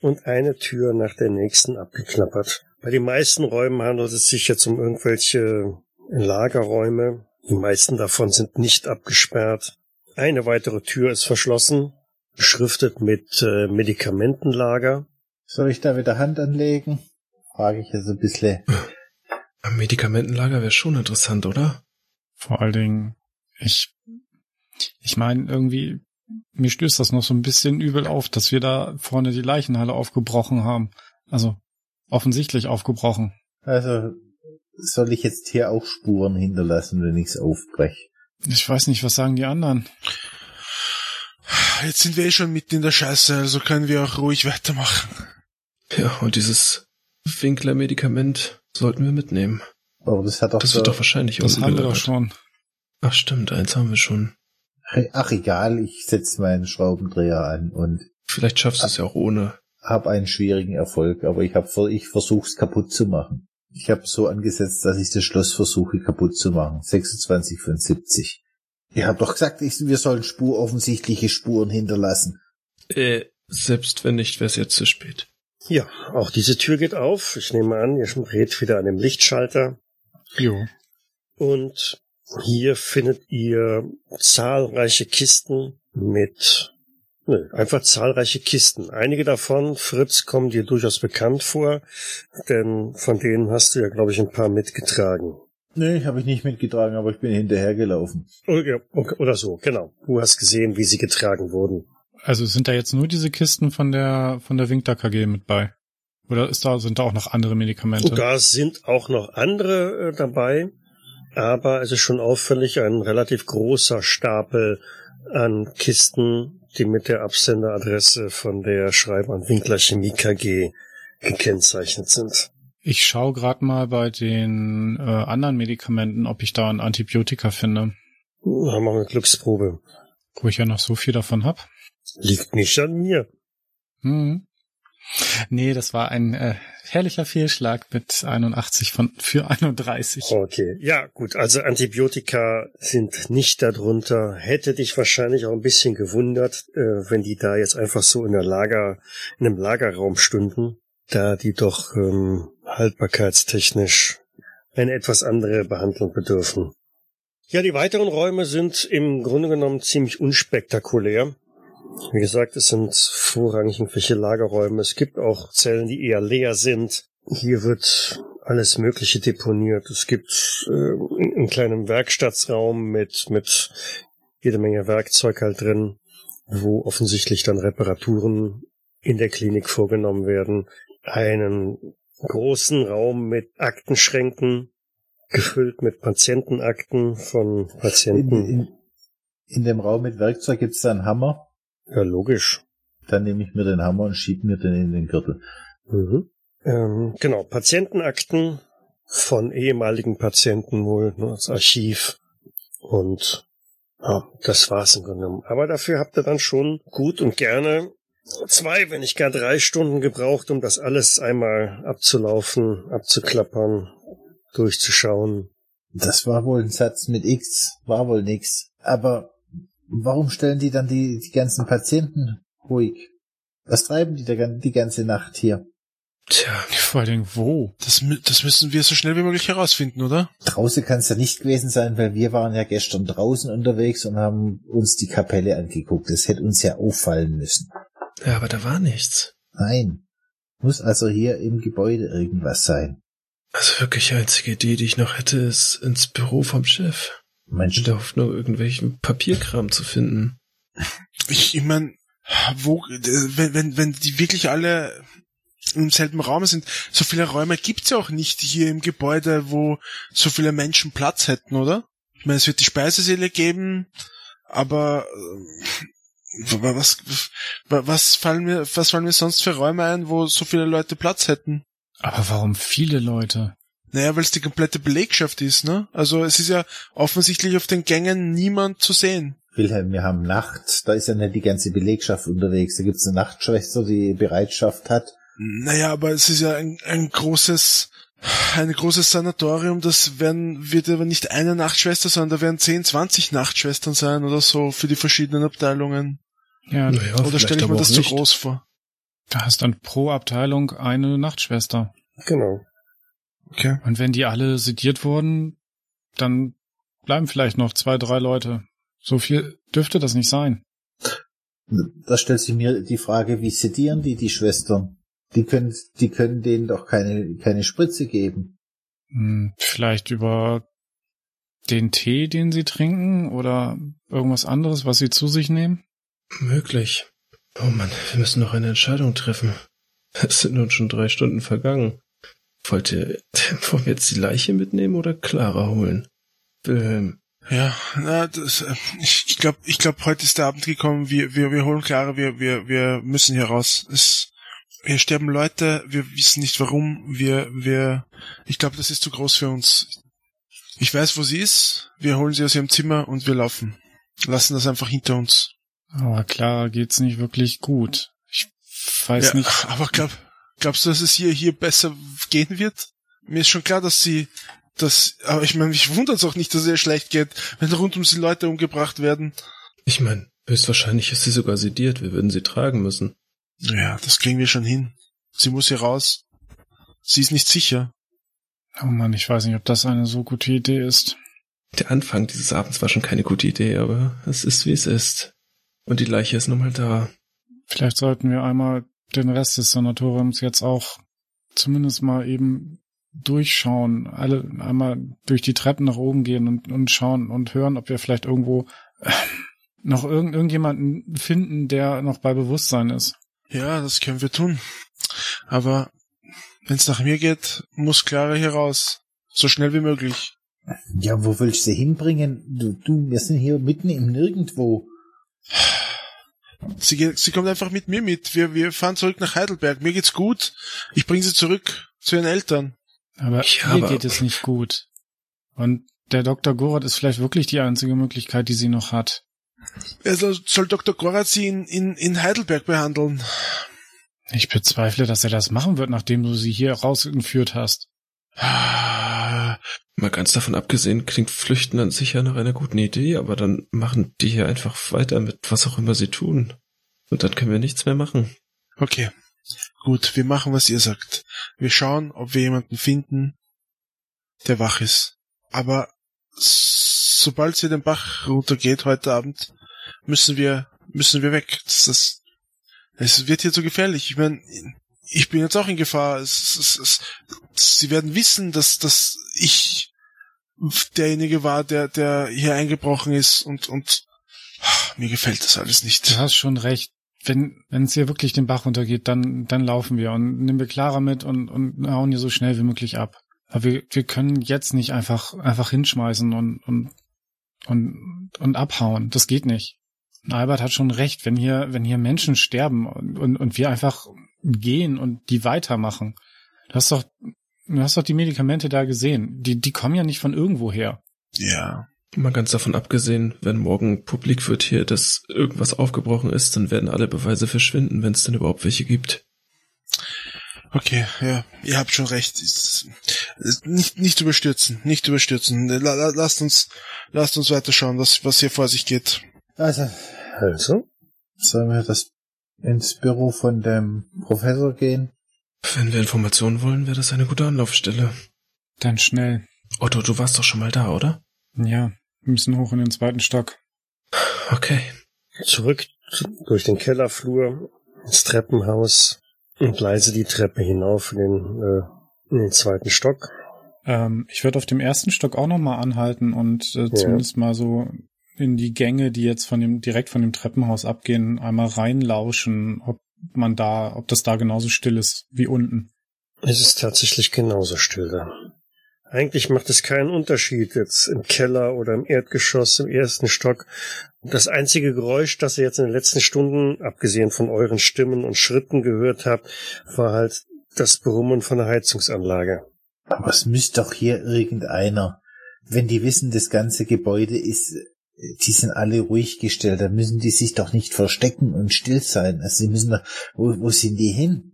und eine Tür nach der nächsten abgeklappert. Bei den meisten Räumen handelt es sich jetzt um irgendwelche Lagerräume. Die meisten davon sind nicht abgesperrt. Eine weitere Tür ist verschlossen, beschriftet mit äh, Medikamentenlager. Soll ich da wieder Hand anlegen? Frage ich jetzt ein bisschen. Am Medikamentenlager wäre schon interessant, oder? Vor allen Dingen, ich, ich meine, irgendwie, mir stößt das noch so ein bisschen übel auf, dass wir da vorne die Leichenhalle aufgebrochen haben. Also, offensichtlich aufgebrochen. Also, soll ich jetzt hier auch Spuren hinterlassen, wenn ich's aufbreche? Ich weiß nicht, was sagen die anderen? Jetzt sind wir eh schon mitten in der Scheiße, also können wir auch ruhig weitermachen. Ja, und dieses Winkler-Medikament sollten wir mitnehmen. Aber das hat doch Das so, wird doch wahrscheinlich Das haben wir doch schon. Ach stimmt, eins haben wir schon. Ach egal, ich setze meinen Schraubendreher an und Vielleicht schaffst du es ja auch ohne. habe einen schwierigen Erfolg, aber ich habe ich versuch's kaputt zu machen. Ich habe so angesetzt, dass ich das Schloss versuche kaputt zu machen. 26 von 70. Ihr habt doch gesagt, ich, wir sollen Spur offensichtliche Spuren hinterlassen. Äh, selbst wenn nicht, wäre es jetzt zu spät. Ja, auch diese Tür geht auf. Ich nehme an, ihr dreht wieder an dem Lichtschalter. Jo. Und hier findet ihr zahlreiche Kisten mit, nö, einfach zahlreiche Kisten. Einige davon, Fritz, kommen dir durchaus bekannt vor, denn von denen hast du ja, glaube ich, ein paar mitgetragen. Nee, habe ich nicht mitgetragen, aber ich bin hinterhergelaufen. Oder, ja, okay, oder so, genau. Du hast gesehen, wie sie getragen wurden. Also sind da jetzt nur diese Kisten von der, von der Winkler KG mit bei? Oder ist da, sind da auch noch andere Medikamente? Da sind auch noch andere äh, dabei, aber es ist schon auffällig ein relativ großer Stapel an Kisten, die mit der Absenderadresse von der Schreiber- und Winkler Chemie KG gekennzeichnet sind. Ich schaue gerade mal bei den äh, anderen Medikamenten, ob ich da ein Antibiotika finde, Da machen wir eine Glücksprobe. wo ich ja noch so viel davon hab. Liegt nicht an mir. Hm. Nee, das war ein äh, herrlicher Fehlschlag mit 81 von für 31. Okay, ja gut, also Antibiotika sind nicht darunter. Hätte dich wahrscheinlich auch ein bisschen gewundert, äh, wenn die da jetzt einfach so in der Lager, in einem Lagerraum stünden, da die doch ähm, haltbarkeitstechnisch eine etwas andere Behandlung bedürfen. Ja, die weiteren Räume sind im Grunde genommen ziemlich unspektakulär. Wie gesagt, es sind vorrangig irgendwelche Lagerräume. Es gibt auch Zellen, die eher leer sind. Hier wird alles Mögliche deponiert. Es gibt äh, einen kleinen Werkstattsraum mit, mit jede Menge Werkzeug halt drin, wo offensichtlich dann Reparaturen in der Klinik vorgenommen werden. Einen großen Raum mit Aktenschränken, gefüllt mit Patientenakten von In, Patienten. in, in dem Raum mit Werkzeug gibt's da einen Hammer. Ja, logisch. Dann nehme ich mir den Hammer und schiebe mir den in den Gürtel. Mhm. Ähm, genau, Patientenakten von ehemaligen Patienten wohl, nur das Archiv. Und ja, das war's im Grunde genommen. Aber dafür habt ihr dann schon gut und gerne zwei, wenn nicht gar drei Stunden gebraucht, um das alles einmal abzulaufen, abzuklappern, durchzuschauen. Das war wohl ein Satz mit X, war wohl nix. Aber warum stellen die dann die, die ganzen Patienten ruhig? Was treiben die da die ganze Nacht hier? Tja, Vor allen Dingen wo? Das, das müssen wir so schnell wie möglich herausfinden, oder? Draußen kann es ja nicht gewesen sein, weil wir waren ja gestern draußen unterwegs und haben uns die Kapelle angeguckt. Das hätte uns ja auffallen müssen. Ja, aber da war nichts. Nein. Muss also hier im Gebäude irgendwas sein. Also wirklich die einzige Idee, die ich noch hätte, ist ins Büro vom Chef. Mensch, Und der hofft nur irgendwelchen Papierkram zu finden. Ich, ich mein, wo, wenn, wenn, wenn die wirklich alle im selben Raum sind, so viele Räume gibt's ja auch nicht hier im Gebäude, wo so viele Menschen Platz hätten, oder? Ich meine, es wird die Speisesäle geben, aber äh, was, was fallen mir, was fallen mir sonst für Räume ein, wo so viele Leute Platz hätten? Aber warum viele Leute? Naja, weil es die komplette Belegschaft ist, ne? Also es ist ja offensichtlich auf den Gängen niemand zu sehen. Wilhelm, wir haben Nacht, da ist ja nicht die ganze Belegschaft unterwegs. Da gibt's eine Nachtschwester, die Bereitschaft hat. Naja, aber es ist ja ein, ein großes, ein großes Sanatorium, das werden, wird aber nicht eine Nachtschwester, sondern da werden 10, 20 Nachtschwestern sein oder so für die verschiedenen Abteilungen. Ja, Naja, Oder stelle ich mir das zu nicht. groß vor? da hast dann pro Abteilung eine Nachtschwester. Genau. Okay. Und wenn die alle sediert wurden, dann bleiben vielleicht noch zwei, drei Leute. So viel dürfte das nicht sein. Da stellt sich mir die Frage, wie sedieren die die Schwestern? Die können, die können denen doch keine, keine Spritze geben. Hm, Vielleicht über den Tee, den sie trinken oder irgendwas anderes, was sie zu sich nehmen? Möglich. Oh Mann, wir müssen noch eine Entscheidung treffen. Es sind nun schon drei Stunden vergangen. Wollt ihr, <laughs> wollen wir jetzt die Leiche mitnehmen oder Clara holen? Wilhelm, Ja, na, das, äh, ich, glaube, ich glaube, heute ist der Abend gekommen. Wir, wir, wir holen Clara, wir, wir, wir müssen hier raus. Es, hier sterben Leute, wir wissen nicht warum. Wir, wir, ich glaube, das ist zu groß für uns. Ich weiß, wo sie ist. Wir holen sie aus ihrem Zimmer und wir laufen. Lassen das einfach hinter uns. Aber klar geht's nicht wirklich gut. Ich weiß ja, nicht. <laughs> Aber glaub, glaubst du, dass es hier, hier besser gehen wird? Mir ist schon klar, dass sie, dass, aber ich meine, mich wundert es auch nicht, dass es ihr schlecht geht, wenn rund um sie Leute umgebracht werden. ich meine, höchstwahrscheinlich ist sie sogar sediert. Wir würden sie tragen müssen. Ja, das kriegen wir schon hin. Sie muss hier raus. Sie ist nicht sicher. Oh Mann, ich weiß nicht, ob das eine so gute Idee ist. Der Anfang dieses Abends war schon keine gute Idee, aber es ist wie es ist. Und die Leiche ist nun mal da. Vielleicht sollten wir einmal den Rest des Sanatoriums jetzt auch zumindest mal eben durchschauen, alle einmal durch die Treppen nach oben gehen und, und schauen und hören, ob wir vielleicht irgendwo äh, <laughs> noch irgend, irgendjemanden finden, der noch bei Bewusstsein ist. Ja, das können wir tun. Aber wenn es nach mir geht, muss Clara hier raus. So schnell wie möglich. Ja, wo willst du sie hinbringen? Du, du, wir sind hier mitten im Nirgendwo. Sie, geht, sie kommt einfach mit mir mit. Wir, wir fahren zurück nach Heidelberg. Mir geht's gut. Ich bringe sie zurück zu ihren Eltern. Aber Ja, ihr aber- geht es nicht gut. Und der Dr. Gorath ist vielleicht wirklich die einzige Möglichkeit, die sie noch hat. Also soll Dr. Gorath sie in, in, in Heidelberg behandeln. Ich bezweifle, dass er das machen wird, nachdem du sie hier rausentführt hast. Mal ganz davon abgesehen, klingt Flüchten an sich nach einer guten Idee, aber dann machen die hier einfach weiter mit was auch immer sie tun. Und dann können wir nichts mehr machen. Okay. Gut, wir machen, was ihr sagt. Wir schauen, ob wir jemanden finden, der wach ist. Aber sobald sie den Bach runtergeht heute Abend, müssen wir, müssen wir weg. Das, das, es wird hier zu gefährlich. Ich meine, ich bin jetzt auch in Gefahr. Es, es, es, sie werden wissen, dass, dass ich derjenige war, der, der hier eingebrochen ist und, und mir gefällt das alles Du nicht. hast schon recht. Wenn wenn es hier wirklich den Bach runtergeht, dann dann laufen wir und nehmen wir Clara mit und und hauen hier so schnell wie möglich ab. Aber wir wir können jetzt nicht einfach einfach hinschmeißen und und und und abhauen. Das geht nicht. Albert hat schon recht. Wenn hier wenn hier Menschen sterben und und, und wir einfach gehen und die weitermachen. Du hast doch du hast doch die Medikamente da gesehen. Die die kommen ja nicht von irgendwo her. Ja. Mal ganz davon abgesehen, wenn morgen publik wird hier, dass irgendwas aufgebrochen ist, dann werden alle Beweise verschwinden, wenn es denn überhaupt welche gibt. Okay, ja, ihr habt schon recht. Nicht, nicht überstürzen, nicht überstürzen. La, la, lasst uns, lasst uns weiterschauen, was, was hier vor sich geht. Also, Also, sollen wir das ins Büro von dem Professor gehen? Wenn wir Informationen wollen, wäre das eine gute Anlaufstelle. Dann schnell. Otto, du warst doch schon mal da, oder? Ja, wir müssen hoch in den zweiten Stock. Okay. zurück durch den Kellerflur ins Treppenhaus und leise die Treppe hinauf in den, äh, in den zweiten Stock. Ähm, ich würde auf dem ersten Stock auch nochmal anhalten und äh, zumindest mal so in die Gänge, die jetzt von dem, direkt von dem Treppenhaus abgehen, einmal reinlauschen, ob man da, ob das da genauso still ist wie unten. Es ist tatsächlich genauso still da. Eigentlich macht es keinen Unterschied jetzt im Keller oder im Erdgeschoss, im ersten Stock. Das einzige Geräusch, das ihr jetzt in den letzten Stunden, abgesehen von euren Stimmen und Schritten gehört habt, war halt das Brummen von der Heizungsanlage. Aber es müsste doch hier irgendeiner, wenn die wissen, das ganze Gebäude ist, die sind alle ruhig gestellt, da müssen die sich doch nicht verstecken und still sein. Also sie müssen doch, wo, wo sind die hin?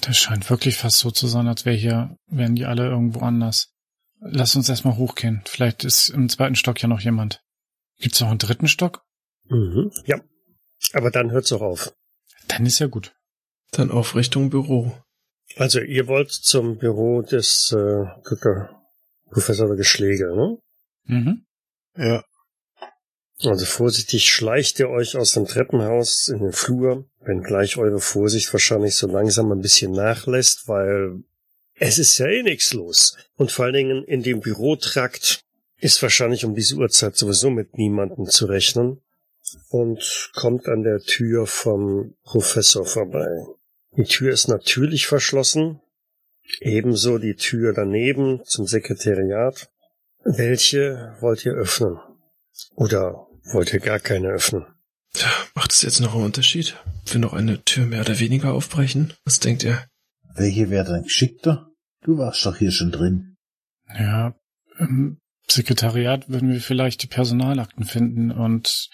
Das scheint wirklich fast so zu sein, als wäre hier, wären die alle irgendwo anders. Lass uns erstmal hochgehen. Vielleicht ist im zweiten Stock ja noch jemand. Gibt's noch einen dritten Stock? Mhm. Ja. Aber dann hört's auch auf. Dann ist ja gut. Dann auf Richtung Büro. Also ihr wollt zum Büro des äh. Professor Geschläge, ne? Mhm. Ja. Also vorsichtig schleicht ihr euch aus dem Treppenhaus in den Flur, wenngleich eure Vorsicht wahrscheinlich so langsam ein bisschen nachlässt, weil es ist ja eh nichts los. Und vor allen Dingen in dem Bürotrakt ist wahrscheinlich um diese Uhrzeit sowieso mit niemandem zu rechnen und kommt an der Tür vom Professor vorbei. Die Tür ist natürlich verschlossen, ebenso die Tür daneben zum Sekretariat. Welche wollt ihr öffnen? Oder wollt ihr gar keine öffnen? Tja, macht es jetzt noch einen Unterschied? Wenn noch eine Tür mehr oder weniger aufbrechen? Was denkt ihr? Welche wäre dann geschickter? Du warst doch hier schon drin. Ja, im Sekretariat würden wir vielleicht die Personalakten finden und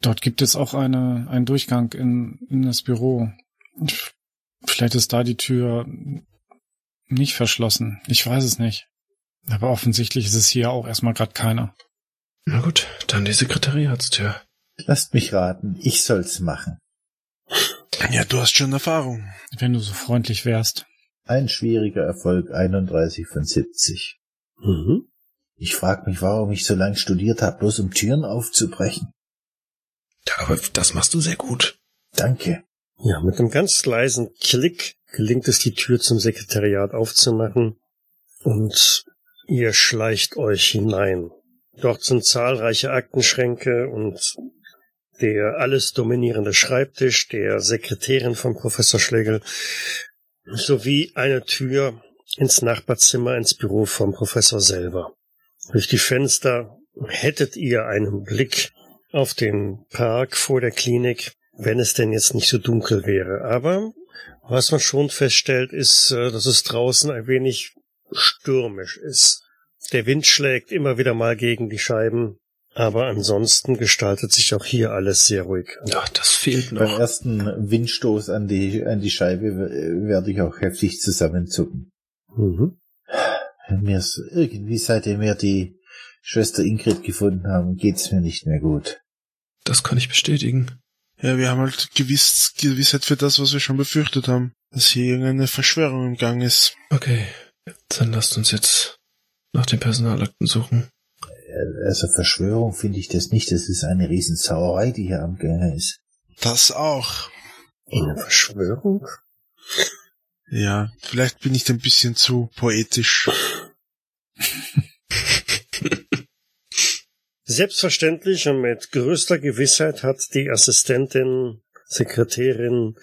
dort gibt es auch eine, einen Durchgang in, in das Büro. Vielleicht ist da die Tür nicht verschlossen. Ich weiß es nicht. Aber offensichtlich ist es hier auch erstmal gerade keiner. Na gut, dann die Sekretariatstür. Lasst mich raten, ich soll's machen. Ja, du hast schon Erfahrung. Wenn du so freundlich wärst. Ein schwieriger Erfolg, 31 von 70. Mhm. Ich frag mich, warum ich so lange studiert habe, bloß um Türen aufzubrechen. Ja, aber das machst du sehr gut. Danke. Ja, mit einem ganz leisen Klick gelingt es, die Tür zum Sekretariat aufzumachen und ihr schleicht euch hinein. Dort sind zahlreiche Aktenschränke und der alles dominierende Schreibtisch der Sekretärin von Professor Schlegel sowie eine Tür ins Nachbarzimmer ins Büro vom Professor selber. Durch die Fenster hättet ihr einen Blick auf den Park vor der Klinik, wenn es denn jetzt nicht so dunkel wäre. Aber was man schon feststellt, ist, äh, dass es draußen ein wenig stürmisch ist. Der Wind schlägt immer wieder mal gegen die Scheiben, aber ansonsten gestaltet sich auch hier alles sehr ruhig. Ja, das fehlt Beim noch. ersten Windstoß an die, an die Scheibe werde ich auch heftig zusammenzucken. Mhm. Mir ist irgendwie, seitdem wir die Schwester Ingrid gefunden haben, geht's mir nicht mehr gut. Das kann ich bestätigen. Ja, wir haben halt gewiss, Gewissheit für das, was wir schon befürchtet haben. Dass hier irgendeine Verschwörung im Gang ist. Okay, dann lasst uns jetzt nach den Personalakten suchen. Also Verschwörung finde ich das nicht. Das ist eine Riesensauerei, die hier am Gange ist. Das auch. Eine Verschwörung? Ja, vielleicht bin ich ein bisschen zu poetisch. Selbstverständlich und mit größter Gewissheit hat die Assistentin, Sekretärin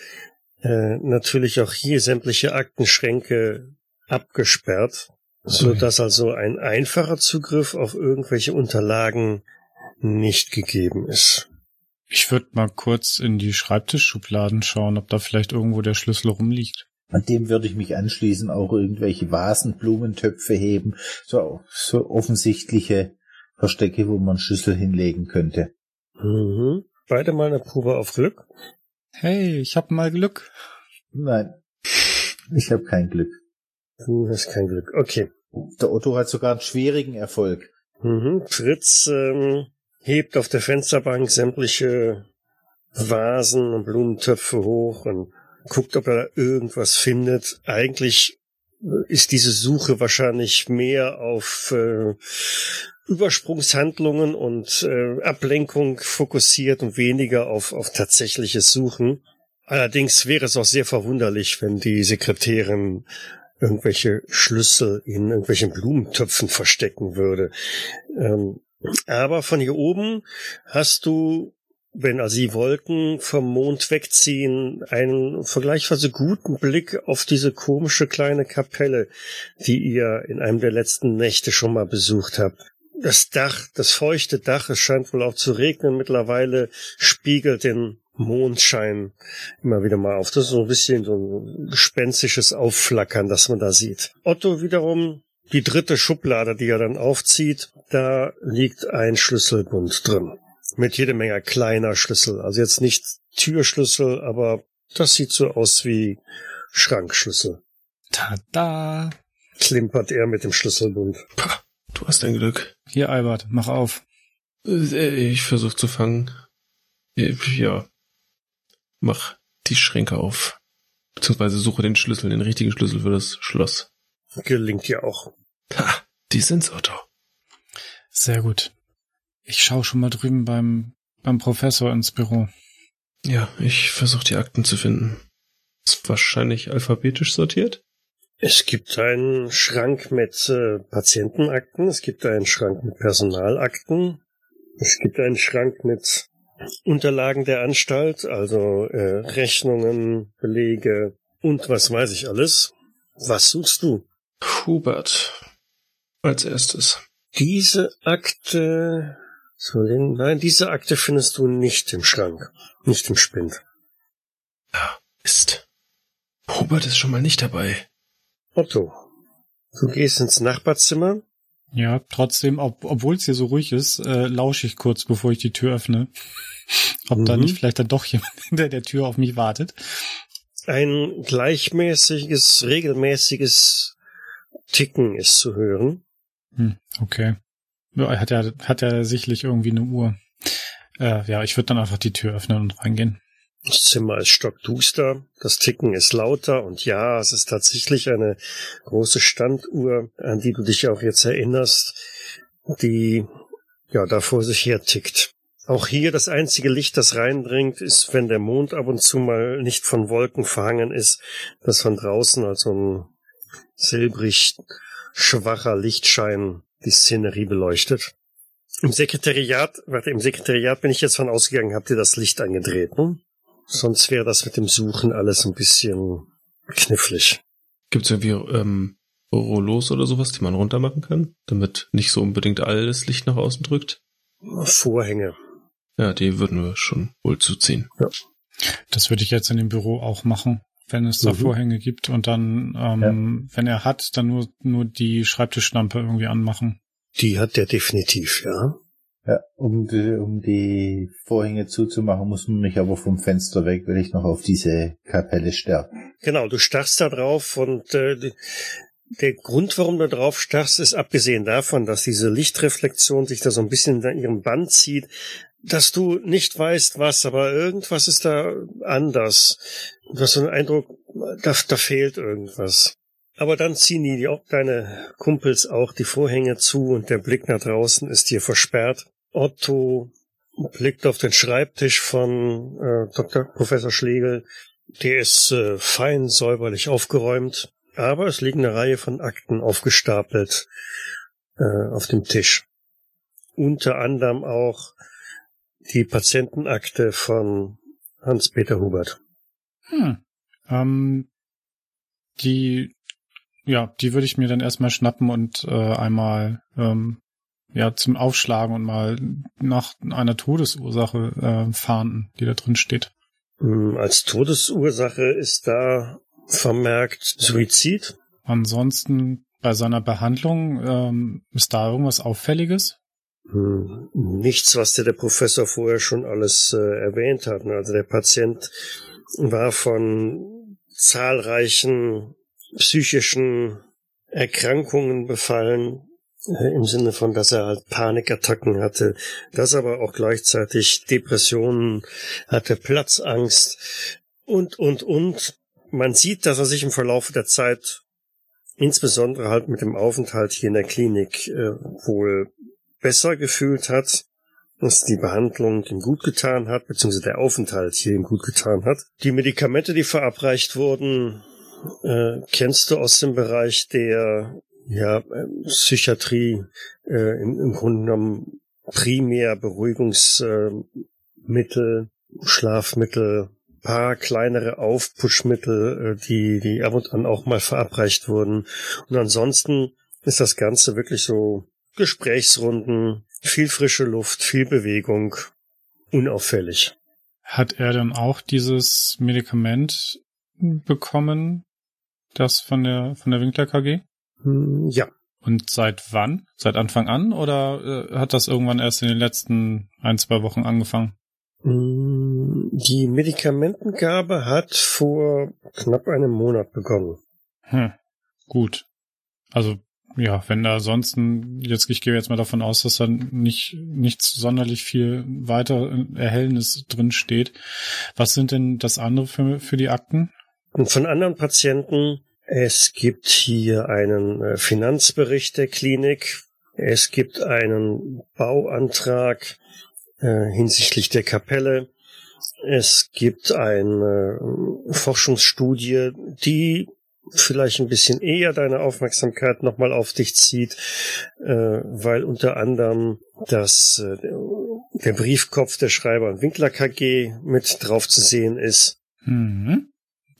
äh, natürlich auch hier sämtliche Aktenschränke abgesperrt, so dass also ein einfacher Zugriff auf irgendwelche Unterlagen nicht gegeben ist. Ich würde mal kurz in die Schreibtischschubladen schauen, ob da vielleicht irgendwo der Schlüssel rumliegt. An dem würde ich mich anschließen, auch irgendwelche Vasen, Blumentöpfe heben, so, so offensichtliche Verstecke, wo man Schlüssel hinlegen könnte. Mhm. Beide mal eine Probe auf Glück. Hey, ich hab mal Glück. Nein, ich habe kein Glück. Du hast kein Glück. Okay. Der Otto hat sogar einen schwierigen Erfolg. Mhm. Fritz ähm, hebt auf der Fensterbank sämtliche Vasen und Blumentöpfe hoch und guckt, ob er da irgendwas findet. Eigentlich ist diese Suche wahrscheinlich mehr auf äh, Übersprungshandlungen und äh, Ablenkung fokussiert und weniger auf, auf tatsächliches Suchen. Allerdings wäre es auch sehr verwunderlich, wenn die Sekretärin irgendwelche Schlüssel in irgendwelchen Blumentöpfen verstecken würde. Ähm, aber von hier oben hast du wenn also die Wolken vom Mond wegziehen, einen vergleichsweise guten Blick auf diese komische kleine Kapelle, die ihr in einem der letzten Nächte schon mal besucht habt. Das Dach, das feuchte Dach, es scheint wohl auch zu regnen mittlerweile, spiegelt den Mondschein immer wieder mal auf. Das ist so ein bisschen so ein gespenstisches Aufflackern, das man da sieht. Otto wiederum, die dritte Schublade, die er dann aufzieht, da liegt ein Schlüsselbund drin. Mit jede Menge kleiner Schlüssel. Also jetzt nicht Türschlüssel, aber das sieht so aus wie Schrankschlüssel. Tada! Klimpert er mit dem Schlüsselbund. Pah, du hast ein Glück. Hier, Albert, mach auf. Äh, Ich versuche zu fangen. Äh, Ja. Mach die Schränke auf. Beziehungsweise suche den Schlüssel, den richtigen Schlüssel für das Schloss. Gelingt ja auch. Ha, die sind's, Otto. Sehr gut. Ich schaue schon mal drüben beim, beim Professor ins Büro. Ja, ich versuche die Akten zu finden. Ist wahrscheinlich alphabetisch sortiert? Es gibt einen Schrank mit äh, Patientenakten, es gibt einen Schrank mit Personalakten, es gibt einen Schrank mit Unterlagen der Anstalt, also äh, Rechnungen, Belege und was weiß ich alles. Was suchst du? Hubert. Als erstes. Diese Akte. Nein, diese Akte findest du nicht im Schrank, nicht im Spind. Ist. Hubert ist schon mal nicht dabei. Otto, du gehst ins Nachbarzimmer. Ja, trotzdem, ob, obwohl es hier so ruhig ist, äh, lausche ich kurz, bevor ich die Tür öffne. Ob da Mhm. nicht vielleicht dann doch jemand <laughs> hinter der Tür auf mich wartet. Ein gleichmäßiges, regelmäßiges Ticken ist zu hören. Hm, okay. Ja, er hat ja, hat ja sicherlich irgendwie eine Uhr. Äh, ja, ich würde dann einfach die Tür öffnen und reingehen. Das Zimmer ist stockduster, das Ticken ist lauter und ja, es ist tatsächlich eine große Standuhr, an die du dich auch jetzt erinnerst, die ja da vor sich her tickt. Auch hier das einzige Licht, das reindringt, ist, wenn der Mond ab und zu mal nicht von Wolken verhangen ist, das von draußen als so ein silbrig schwacher Lichtschein die Szenerie beleuchtet. Im Sekretariat, warte, im Sekretariat bin ich jetzt von ausgegangen, habt ihr das Licht angedreht, ne? Sonst wäre das mit dem Suchen alles ein bisschen knifflig. Gibt's irgendwie ähm, Rollos oder sowas, die man runtermachen kann, damit nicht so unbedingt alles Licht nach außen drückt? Vorhänge. Ja, die würden wir schon wohl zuziehen. Das würde ich jetzt in dem Büro auch machen, wenn es da Mhm. Vorhänge gibt und dann, ähm, wenn er hat, dann nur, nur die Schreibtischlampe irgendwie anmachen. Die hat der definitiv, ja. Ja, um die, um die Vorhänge zuzumachen, muss man mich aber vom Fenster weg, weil ich noch auf diese Kapelle sterbe. Genau, du starrst da drauf und äh, der Grund, warum du drauf starrst, ist abgesehen davon, dass diese Lichtreflexion sich da so ein bisschen in ihrem Band zieht, dass du nicht weißt, was, aber irgendwas ist da anders. Du hast so einen Eindruck, da, da fehlt irgendwas. Aber dann ziehen die, die auch deine Kumpels auch die Vorhänge zu und der Blick nach draußen ist dir versperrt. Otto blickt auf den Schreibtisch von äh, Dr. Professor Schlegel. Der ist äh, fein säuberlich aufgeräumt, aber es liegen eine Reihe von Akten aufgestapelt äh, auf dem Tisch. Unter anderem auch die Patientenakte von Hans-Peter Hubert. Hm. Ähm, die, ja, die würde ich mir dann erstmal schnappen und äh, einmal ähm, ja zum Aufschlagen und mal nach einer Todesursache äh, fahnden, die da drin steht. Hm, Als Todesursache ist da vermerkt Suizid. Ansonsten bei seiner Behandlung ähm, ist da irgendwas Auffälliges? Hm, Nichts, was dir der Professor vorher schon alles äh, erwähnt hat. ne? Also der Patient war von zahlreichen psychischen Erkrankungen befallen, im Sinne von, dass er halt Panikattacken hatte, dass aber auch gleichzeitig Depressionen hatte, Platzangst und, und, und. Man sieht, dass er sich im Verlauf der Zeit, insbesondere halt mit dem Aufenthalt hier in der Klinik, äh, wohl besser gefühlt hat, dass die Behandlung ihm gut getan hat, beziehungsweise der Aufenthalt hier ihm gut getan hat. Die Medikamente, die verabreicht wurden, äh, kennst du aus dem Bereich der ja, äh, Psychiatrie, äh, im, im Grunde genommen primär Beruhigungsmittel, Mittel, Schlafmittel, paar kleinere Aufpushmittel, äh, die, die ab und an auch mal verabreicht wurden. Und ansonsten ist das Ganze wirklich so Gesprächsrunden, viel frische Luft, viel Bewegung, unauffällig. Hat er dann auch dieses Medikament bekommen, das von der von der Winkler KG? Hm, Ja, Und seit wann? Seit Anfang an oder äh, hat das irgendwann erst in den letzten ein, zwei Wochen angefangen? Hm, Die Medikamentengabe hat vor knapp einem Monat begonnen. Hm, gut. Also ja, wenn da sonst jetzt ich gehe jetzt mal davon aus, dass da nicht nichts sonderlich viel weiter Erhellendes drin steht. Was sind denn das andere für, für die Akten? Und von anderen Patienten, es gibt hier einen äh, Finanzbericht der Klinik, es gibt einen Bauantrag äh, hinsichtlich der Kapelle, es gibt eine äh, Forschungsstudie, die vielleicht ein bisschen eher deine Aufmerksamkeit nochmal auf dich zieht, äh, weil unter anderem das, äh, der Briefkopf der Schreiber und Winkler KG mit drauf zu sehen ist. Mhm.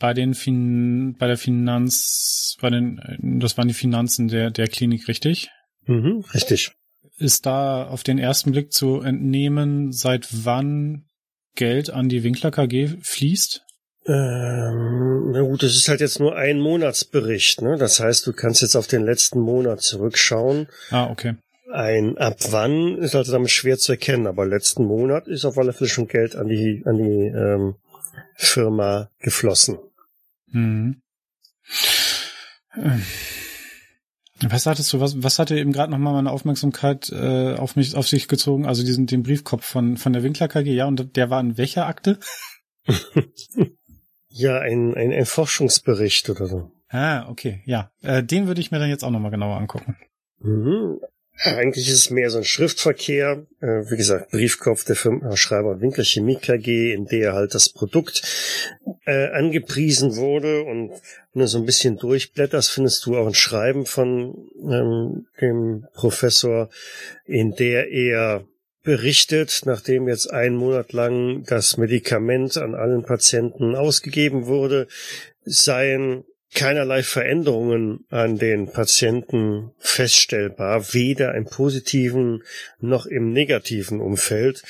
Bei den fin bei der Finanz, bei den, das waren die Finanzen der, der Klinik, richtig? Mhm, richtig. Ist da auf den ersten Blick zu entnehmen, seit wann Geld an die Winkler KG fließt? Ähm, na gut, das ist halt jetzt nur ein Monatsbericht, ne? Das heißt, du kannst jetzt auf den letzten Monat zurückschauen. Ah, okay. Ein ab wann ist also damit schwer zu erkennen, aber letzten Monat ist auf alle Fälle schon Geld an die an die ähm, Firma geflossen. Mhm. Ähm, Was sagtest du, was, was hatte eben gerade nochmal meine Aufmerksamkeit äh, auf mich, auf sich gezogen? Also diesen, den Briefkopf von, von der Winkler KG, ja, und der war in welcher Akte? <laughs> Ja, ein, ein, ein Forschungsbericht oder so. Ah, okay, ja. Äh, den würde ich mir dann jetzt auch nochmal genauer angucken. Mhm. Eigentlich ist es mehr so ein Schriftverkehr, äh, wie gesagt, Briefkopf der Firma Schreiber und Winkler Chemie KG, in der halt das Produkt äh, angepriesen wurde und wenn du so ein bisschen durchblätterst, findest du auch ein Schreiben von ähm, dem Professor, in der er berichtet, nachdem jetzt einen Monat lang das Medikament an allen Patienten ausgegeben wurde, seien keinerlei Veränderungen an den Patienten feststellbar, weder im positiven noch im negativen Umfeld.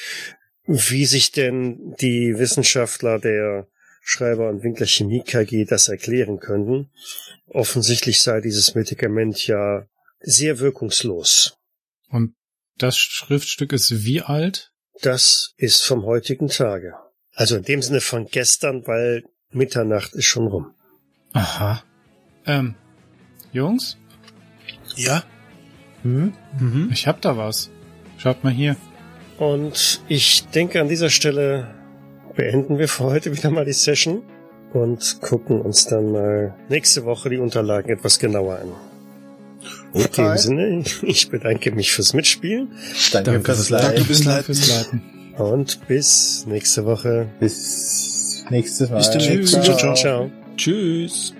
Wie sich denn die Wissenschaftler der Schreiber und Winkler Chemie KG das erklären könnten. Offensichtlich sei dieses Medikament ja sehr wirkungslos. Und das Schriftstück ist wie alt? Das ist vom heutigen Tage. Also in dem Sinne von gestern, weil Mitternacht ist schon rum. Aha. Ähm, Jungs, Ja? Hm? Mhm. ich hab da was. Schaut mal hier. Und ich denke, an dieser Stelle beenden wir für heute wieder mal die Session und gucken uns dann mal nächste Woche die Unterlagen etwas genauer an. In dem Okay. Sinne, <laughs> ich bedanke mich fürs Mitspielen Danke, Danke fürs fürs Leiten. Danke bis Leiten. fürs Leiten. und bis nächste Woche. Bis nächstes Mal. Bis demnächst. Ciao. Ciao, ciao. Tschüss.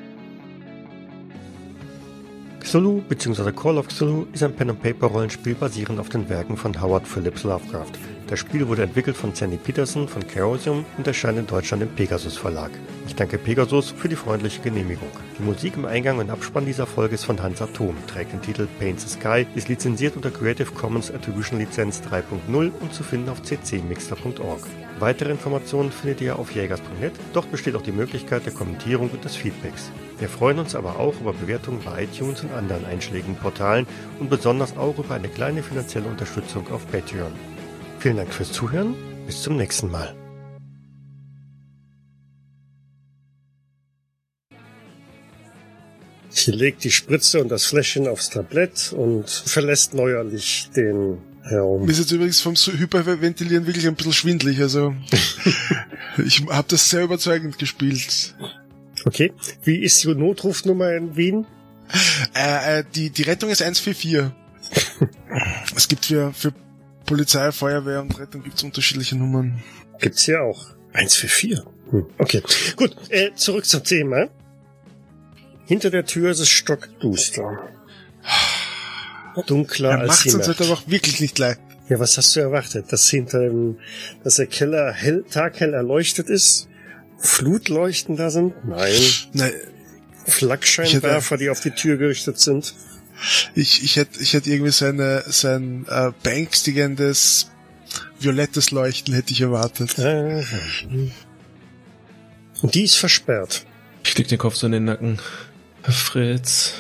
Cthulhu bzw. Call of Cthulhu ist ein Pen-and-Paper-Rollenspiel basierend auf den Werken von Howard Phillips Lovecraft. Das Spiel wurde entwickelt von Sandy Peterson von Chaosium und erscheint in Deutschland im Pegasus Verlag. Ich danke Pegasus für die freundliche Genehmigung. Die Musik im Eingang und Abspann dieser Folge ist von Hans Atom, trägt den Titel Paint the Sky, ist lizenziert unter Creative Commons Attribution Lizenz 3.0 und zu finden auf ccmixter.org. Weitere Informationen findet ihr auf jägers.net, dort besteht auch die Möglichkeit der Kommentierung und des Feedbacks. Wir freuen uns aber auch über Bewertungen bei iTunes und anderen einschlägigen Portalen und besonders auch über eine kleine finanzielle Unterstützung auf Patreon. Vielen Dank fürs Zuhören, bis zum nächsten Mal. Sie legt die Spritze und das Fläschchen aufs Tablett und verlässt neuerlich den Raum. Mir ist jetzt übrigens vom Hyperventilieren wirklich ein bisschen schwindlig, also <laughs> ich habe das sehr überzeugend gespielt. Okay, wie ist die Notrufnummer in Wien? Äh, äh, die, die Rettung ist 144. <laughs> es gibt für, für Polizei, Feuerwehr und Rettung gibt's unterschiedliche Nummern. Gibt's hier auch. 144. Hm, okay, gut, äh, zurück zum Thema. Hinter der Tür ist es stockduster. Dunkler Er als macht's die uns Nacht. halt aber auch wirklich nicht leicht. Ja, was hast du erwartet? Dass hinter dem, dass der Keller hell, taghell erleuchtet ist? Flutleuchten da sind? Nein. Nein, Flakscheinwerfer, die auf die Tür gerichtet sind? Ich, ich hätte ich hätte irgendwie so, eine, so ein äh, beängstigendes violettes Leuchten hätte ich erwartet. Äh, Und die ist versperrt. Ich leg den Kopf so in den Nacken. Fritz,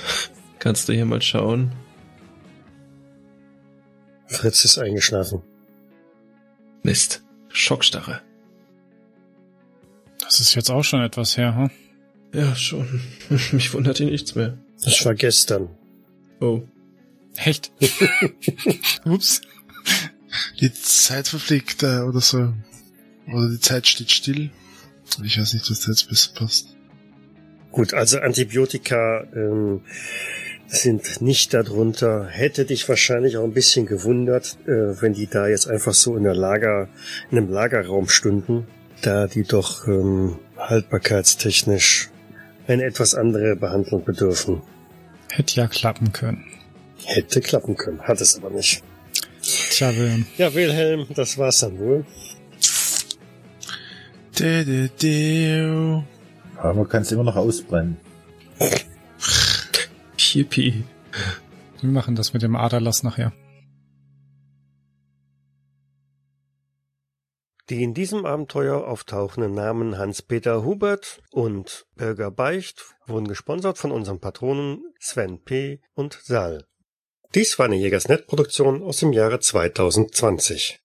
kannst du hier mal schauen? Fritz ist eingeschlafen. Mist. Schockstarre. Das ist jetzt auch schon etwas her, hm? Ja, schon. <laughs> Mich wundert hier nichts mehr. Das war gestern. Oh. Echt? <laughs> Ups. Die Zeit verfliegt äh, oder so. Oder die Zeit steht still. Ich weiß nicht, was da jetzt besser passt. Gut, also Antibiotika ähm, sind nicht darunter. Hätte dich wahrscheinlich auch ein bisschen gewundert, äh, wenn die da jetzt einfach so in der Lager, in einem Lagerraum stünden, da die doch ähm, haltbarkeitstechnisch eine etwas andere Behandlung bedürfen. Hätte ja klappen können. Hätte klappen können, hat es aber nicht. Tja, Wilhelm. Ja, Wilhelm, das war's dann wohl. De, de, de. Aber man kann es immer noch ausbrennen. Yippie. Wir machen das mit dem Aderlass nachher. Die in diesem Abenteuer auftauchenden Namen Hans-Peter Hubert und Bürger Beicht wurden gesponsert von unseren Patronen Sven P. und Sal. Dies war eine Jägersnet-Produktion aus dem Jahre 2020.